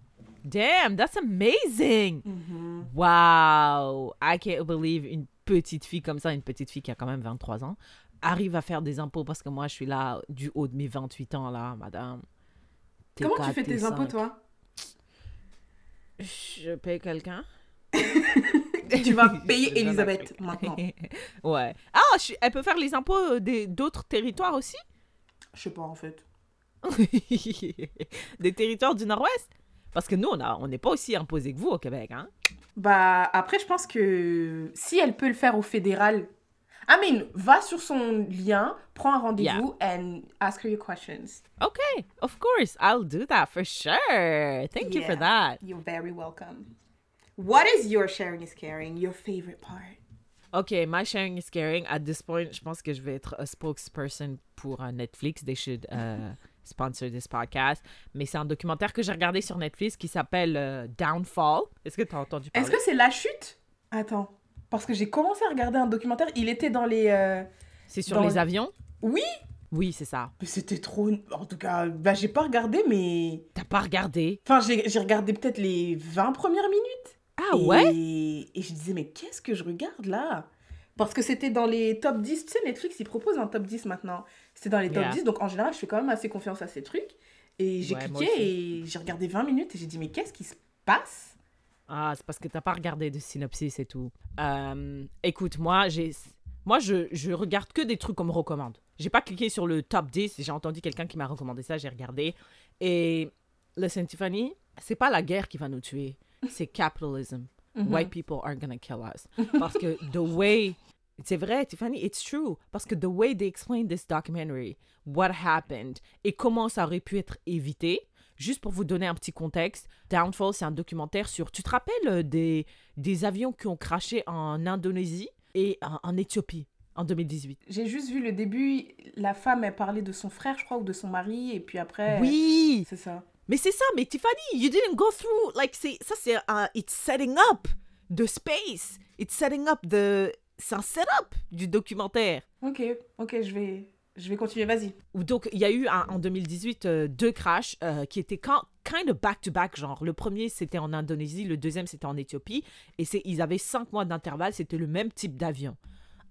Damn, that's amazing. Mhm. Wow, I can't believe une petite fille comme ça, une petite fille qui a quand même 23 ans, arrive à faire des impôts parce que moi je suis là du haut de mes 28 ans là, madame. Comment tu fais t'es tes impôts, toi? Je paye quelqu'un. Tu vas payer Elisabeth maintenant. ouais. Ah, je elle peut faire les impôts euh, des- d'autres territoires aussi? Je sais pas en fait. Des territoires du Nord-Ouest? Parce que nous, on n'est pas aussi imposés que vous au Québec, hein Bah, après, je pense que si elle peut le faire au fédéral, I mean, va sur son lien, prends un rendez-vous and ask her your questions. Okay, of course, I'll do that for sure. Thank you for Yeah. that. You're very welcome. What is your sharing is caring, your favorite part? Okay, my sharing is caring. At this point, je pense que je vais être a spokesperson pour euh, Netflix. They should uh, sponsor this podcast. Mais c'est un documentaire que j'ai regardé sur Netflix qui s'appelle euh, Downfall. Est-ce que tu as entendu parler? Est-ce que c'est la chute? Attends, parce que j'ai commencé à regarder un documentaire, il était dans les... euh, c'est sur dans les le- avions? Oui Oui, c'est ça. Mais c'était trop... En tout cas, bah, j'ai pas regardé, mais... T'as pas regardé? Enfin, j'ai regardé peut-être les 20 premières minutes. Ah ouais? Et, je disais, mais qu'est-ce que je regarde là? Parce que c'était dans les top 10. Tu sais, Netflix, il propose un top 10 maintenant. C'était dans les top Yeah. 10. Donc, en général, je fais quand même assez confiance à ces trucs. Et j'ai Ouais, cliqué et j'ai regardé 20 minutes et j'ai dit, mais qu'est-ce qui se passe? Ah, c'est parce que t'as pas regardé de synopsis et tout. Euh, écoute, moi, j'ai, moi, je, je regarde que des trucs qu'on me recommande. J'ai pas cliqué sur le top 10, j'ai entendu quelqu'un qui m'a recommandé ça, j'ai regardé. Et listen, Tiffany, c'est pas la guerre qui va nous tuer, c'est capitalism. Mhm. White people are gonna kill us. Parce que the way. C'est vrai, Tiffany, it's true. Parce que the way they explain this documentary, what happened et comment ça aurait pu être évité, juste pour vous donner un petit contexte, Downfall, c'est un documentaire sur. Tu te rappelles euh, des, des avions qui ont craché en Indonésie et en, en Éthiopie en 2018 J'ai juste vu le début, la femme, elle parlait de son frère, je crois, ou de son mari, et puis après... Oui C'est ça. Mais c'est ça, mais Tiffany, you didn't go through, like, ça c'est un, it's setting up the space, it's setting up the, c'est un setup du documentaire. Ok, ok, je vais, je vais continuer, vas-y. Donc, il y a eu un- en 2018 euh, deux crashs euh, qui étaient quand- kind of back-to-back, genre. Le premier, c'était en Indonésie, le deuxième, c'était en Éthiopie. Et ils avaient cinq mois d'intervalle, c'était le même type d'avion.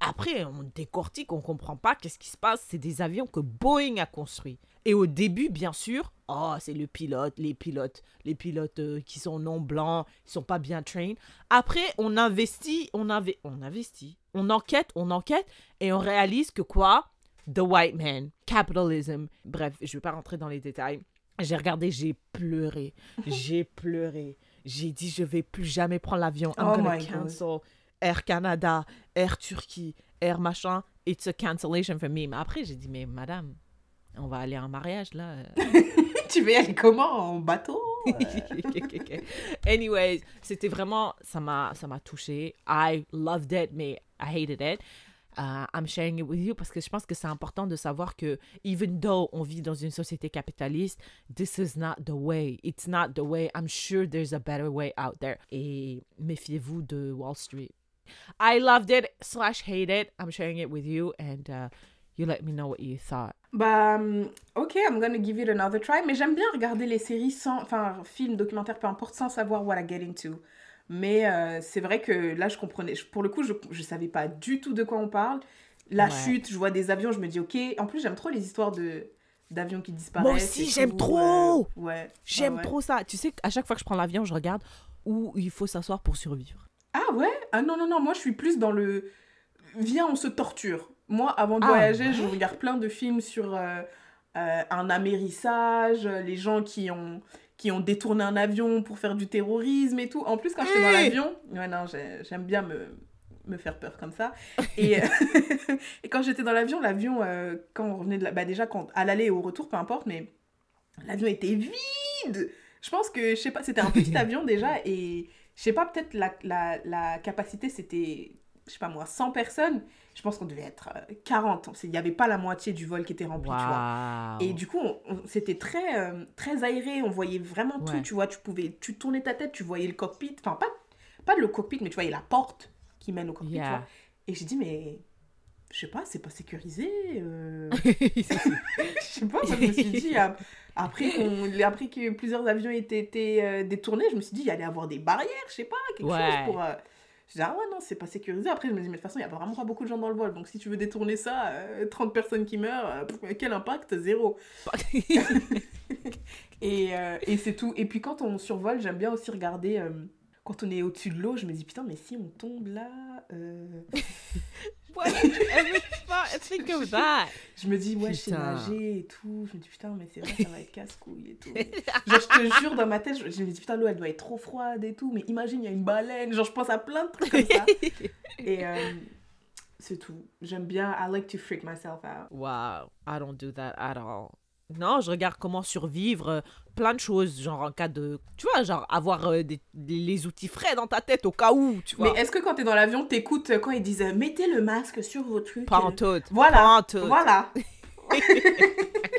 Après, on décortique, on comprend pas qu'est-ce qui se passe. C'est des avions que Boeing a construits. Et au début, bien sûr, oh, c'est le pilote, les pilotes, les pilotes euh, qui sont non blancs, ils sont pas bien trained. Après, on investit, on, inve- on investit, on enquête, on enquête, et on réalise que quoi? The white man, capitalism. Bref, je vais pas rentrer dans les détails. J'ai regardé, j'ai pleuré, j'ai pleuré. J'ai dit, je vais plus jamais prendre l'avion. I'm Oh gonna my God. cancel Air Canada, Air Turquie, Air machin. It's a cancellation for me. Mais après, j'ai dit, mais madame, on va aller à un mariage là. tu veux y aller comment? En bateau? Anyways, c'était vraiment, ça m'a, ça m'a touché. I loved it, mais I hated it. Uh, I'm sharing it with you parce que je pense que c'est important de savoir que even though on vit dans une société capitaliste, this is not the way. It's not the way. I'm sure there's a better way out there. Et méfiez-vous de Wall Street. I loved it slash hate it. I'm sharing it with you and uh, you let me know what you thought. Bah, hum, ok, I'm gonna give it another try. Mais j'aime bien regarder les séries sans, enfin, films, documentaires, peu importe, sans savoir what I get into. Mais euh, c'est vrai que là, je comprenais. je- Pour le coup, je, je savais pas du tout de quoi on parle. La Ouais. chute, je vois des avions, je me dis, ok. En plus, j'aime trop les histoires de d'avions qui disparaissent. Moi aussi, j'aime trop. euh, ouais. J'aime ouais. trop ça. Tu sais qu'à chaque fois que je prends l'avion, je regarde où il faut s'asseoir pour survivre. Ah ouais? Ah non, non, non, moi je suis plus dans le. Viens, on se torture. Moi, avant de Ah, voyager, ouais je regarde plein de films sur euh, euh, un amérissage, euh, les gens qui ont, qui ont détourné un avion pour faire du terrorisme et tout. En plus, quand j'étais dans l'avion, ouais, non, j'ai- j'aime bien me, me faire peur comme ça. Et, et quand j'étais dans l'avion, l'avion, euh, quand on revenait de la. Bah, déjà, quand, à l'aller et au retour, peu importe, mais l'avion était vide. Je pense que, je sais pas, c'était un petit avion déjà et je sais pas, peut-être la, la, la capacité c'était, je sais pas moi, 100 personnes. Je pense qu'on devait être euh, 40. Il n'y avait pas la moitié du vol qui était rempli, tu vois. Et du coup, c'était très, euh, très aéré, on voyait vraiment tout, Ouais. tu vois. Tu pouvais, tu tournais ta tête, tu voyais le cockpit, enfin, pas, pas le cockpit, mais tu voyais la porte qui mène au cockpit, tu vois. Et j'ai dit, mais je sais pas, c'est pas sécurisé. euh, je sais pas, moi, je me suis dit, ap- après, après que plusieurs avions aient été euh, détournés, je me suis dit, il y allait avoir des barrières, je sais pas, quelque Ouais. chose pour. Euh, Je dis, ah ouais, non, c'est pas sécurisé. Après, je me dis, mais de toute façon, il y a vraiment pas beaucoup de gens dans le vol. Donc, si tu veux détourner ça, euh, 30 personnes qui meurent, euh, quel impact? Zéro. Et, euh, et c'est tout. Et puis, quand on survole, j'aime bien aussi regarder. Quand on est au-dessus de l'eau, je me dis, putain, mais si on tombe là. euh, Why did you ever thought- think of that? Je me dis, ouais, je sais Putain. nager et tout. Je me dis, putain, mais c'est vrai, ça va être casse-couille et tout. Genre, je te jure, dans ma tête, je, je me dis, putain, l'eau, elle doit être trop froide et tout. Mais imagine, il y a une baleine. Genre, je pense à plein de trucs comme ça. et euh, c'est tout. J'aime bien, I like to freak myself out. Wow, I don't do that at all. Non, je regarde comment survivre, euh, plein de choses, genre en cas de... Tu vois, genre avoir euh, des, des- les outils frais dans ta tête au cas où, tu vois. Mais est-ce que quand t'es dans l'avion, t'écoutes quand ils disent, euh, mettez le masque sur vos trucs Pas en euh, tout. Voilà. Pas en tout. Voilà.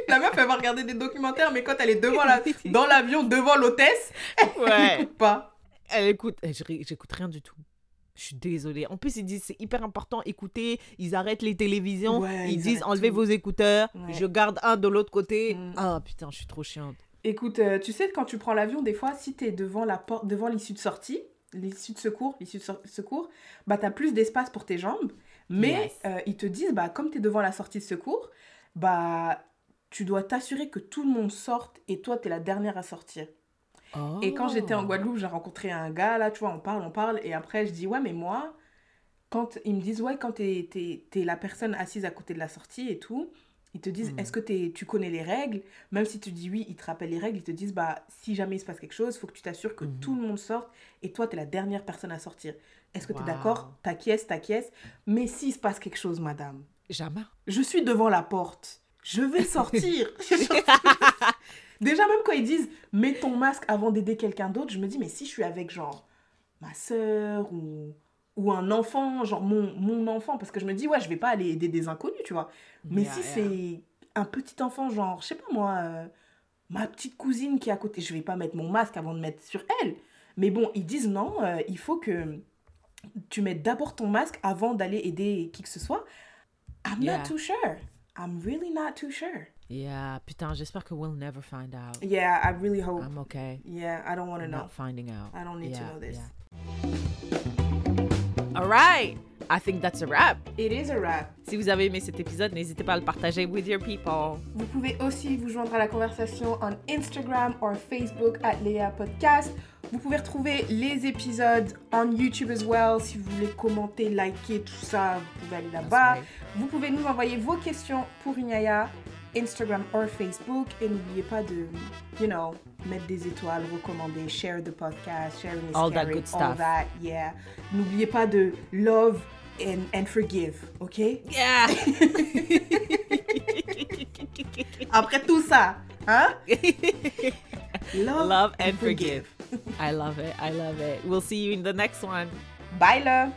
la meuf, elle va regarder des documentaires, mais quand elle est devant la... dans l'avion, devant l'hôtesse, elle Ouais. n'écoute pas. Elle écoute, j'écoute rien du tout. Je suis désolée. En plus, ils disent c'est hyper important, écoutez, ils arrêtent les télévisions, Ouais, ils, ils disent enlevez tout. vos écouteurs, Ouais. je garde un de l'autre côté. Mm. Ah putain, je suis trop chiante. Écoute, euh, tu sais, quand tu prends l'avion, des fois, si t'es devant la porte, devant l'issue de sortie, l'issue de secours, l'issue de secours, bah t'as plus d'espace pour tes jambes. Mais Yes. euh, ils te disent, bah comme t'es devant la sortie de secours, bah tu dois t'assurer que tout le monde sorte et toi t'es la dernière à sortir. Et quand j'étais en Oh. Guadeloupe, j'ai rencontré un gars, là, tu vois, on parle, on parle, et après je dis, ouais, mais moi, quand ils me disent, ouais, quand t'es, t'es, t'es la personne assise à côté de la sortie et tout, Ils te disent, Mm. est-ce que t'es- tu connais les règles? Même si tu dis oui, ils te rappellent les règles. Ils te disent, bah, si jamais il se passe quelque chose, il faut que tu t'assures que Mhm. tout le monde sorte et toi, tu es la dernière personne à sortir. Est-ce que es Wow. d'accord? T'acquiesces, t'acquiesces. Mais s'il se passe quelque chose, madame, Jamais. je suis devant la porte. Je vais sortir. Déjà, même quand ils disent, mets ton masque avant d'aider quelqu'un d'autre, je me dis, mais si je suis avec, genre, ma soeur ou, ou un enfant, genre mon, mon enfant, parce que je me dis, ouais, je vais pas aller aider des inconnus, tu vois. Mais Yeah, si yeah. c'est un petit enfant, genre, je sais pas moi, euh, ma petite cousine qui est à côté, je vais pas mettre mon masque avant de mettre sur elle. Mais bon, ils disent non, euh, il faut que tu mettes d'abord ton masque avant d'aller aider qui que ce soit. I'm Yeah. not too sure. I'm really not too sure. Yeah, putain, j'espère que we'll never find out. Yeah, I really hope. I'm okay. yeah, I don't want to know. not finding out. I don't need to Yeah, know this. yeah. All right. I think that's a wrap. It is a wrap. Si vous avez aimé cet épisode, n'hésitez pas à le partager with your people. Vous pouvez aussi vous joindre à la conversation en Instagram ou Facebook at Léa Podcast. Vous pouvez retrouver les épisodes en YouTube as well. Si vous voulez commenter, liker, tout ça, vous pouvez aller là-bas. Right. Vous pouvez nous envoyer vos questions pour Inyaya, Instagram or Facebook. Et n'oubliez pas de, you know, mettre des étoiles, recommander, share the podcast, share All that good all stuff. that, yeah. N'oubliez pas de love and, and forgive, ok? Yeah. Après tout ça, hein? Love and forgive. I love it. I love it. We'll see you in the next one. Bye là!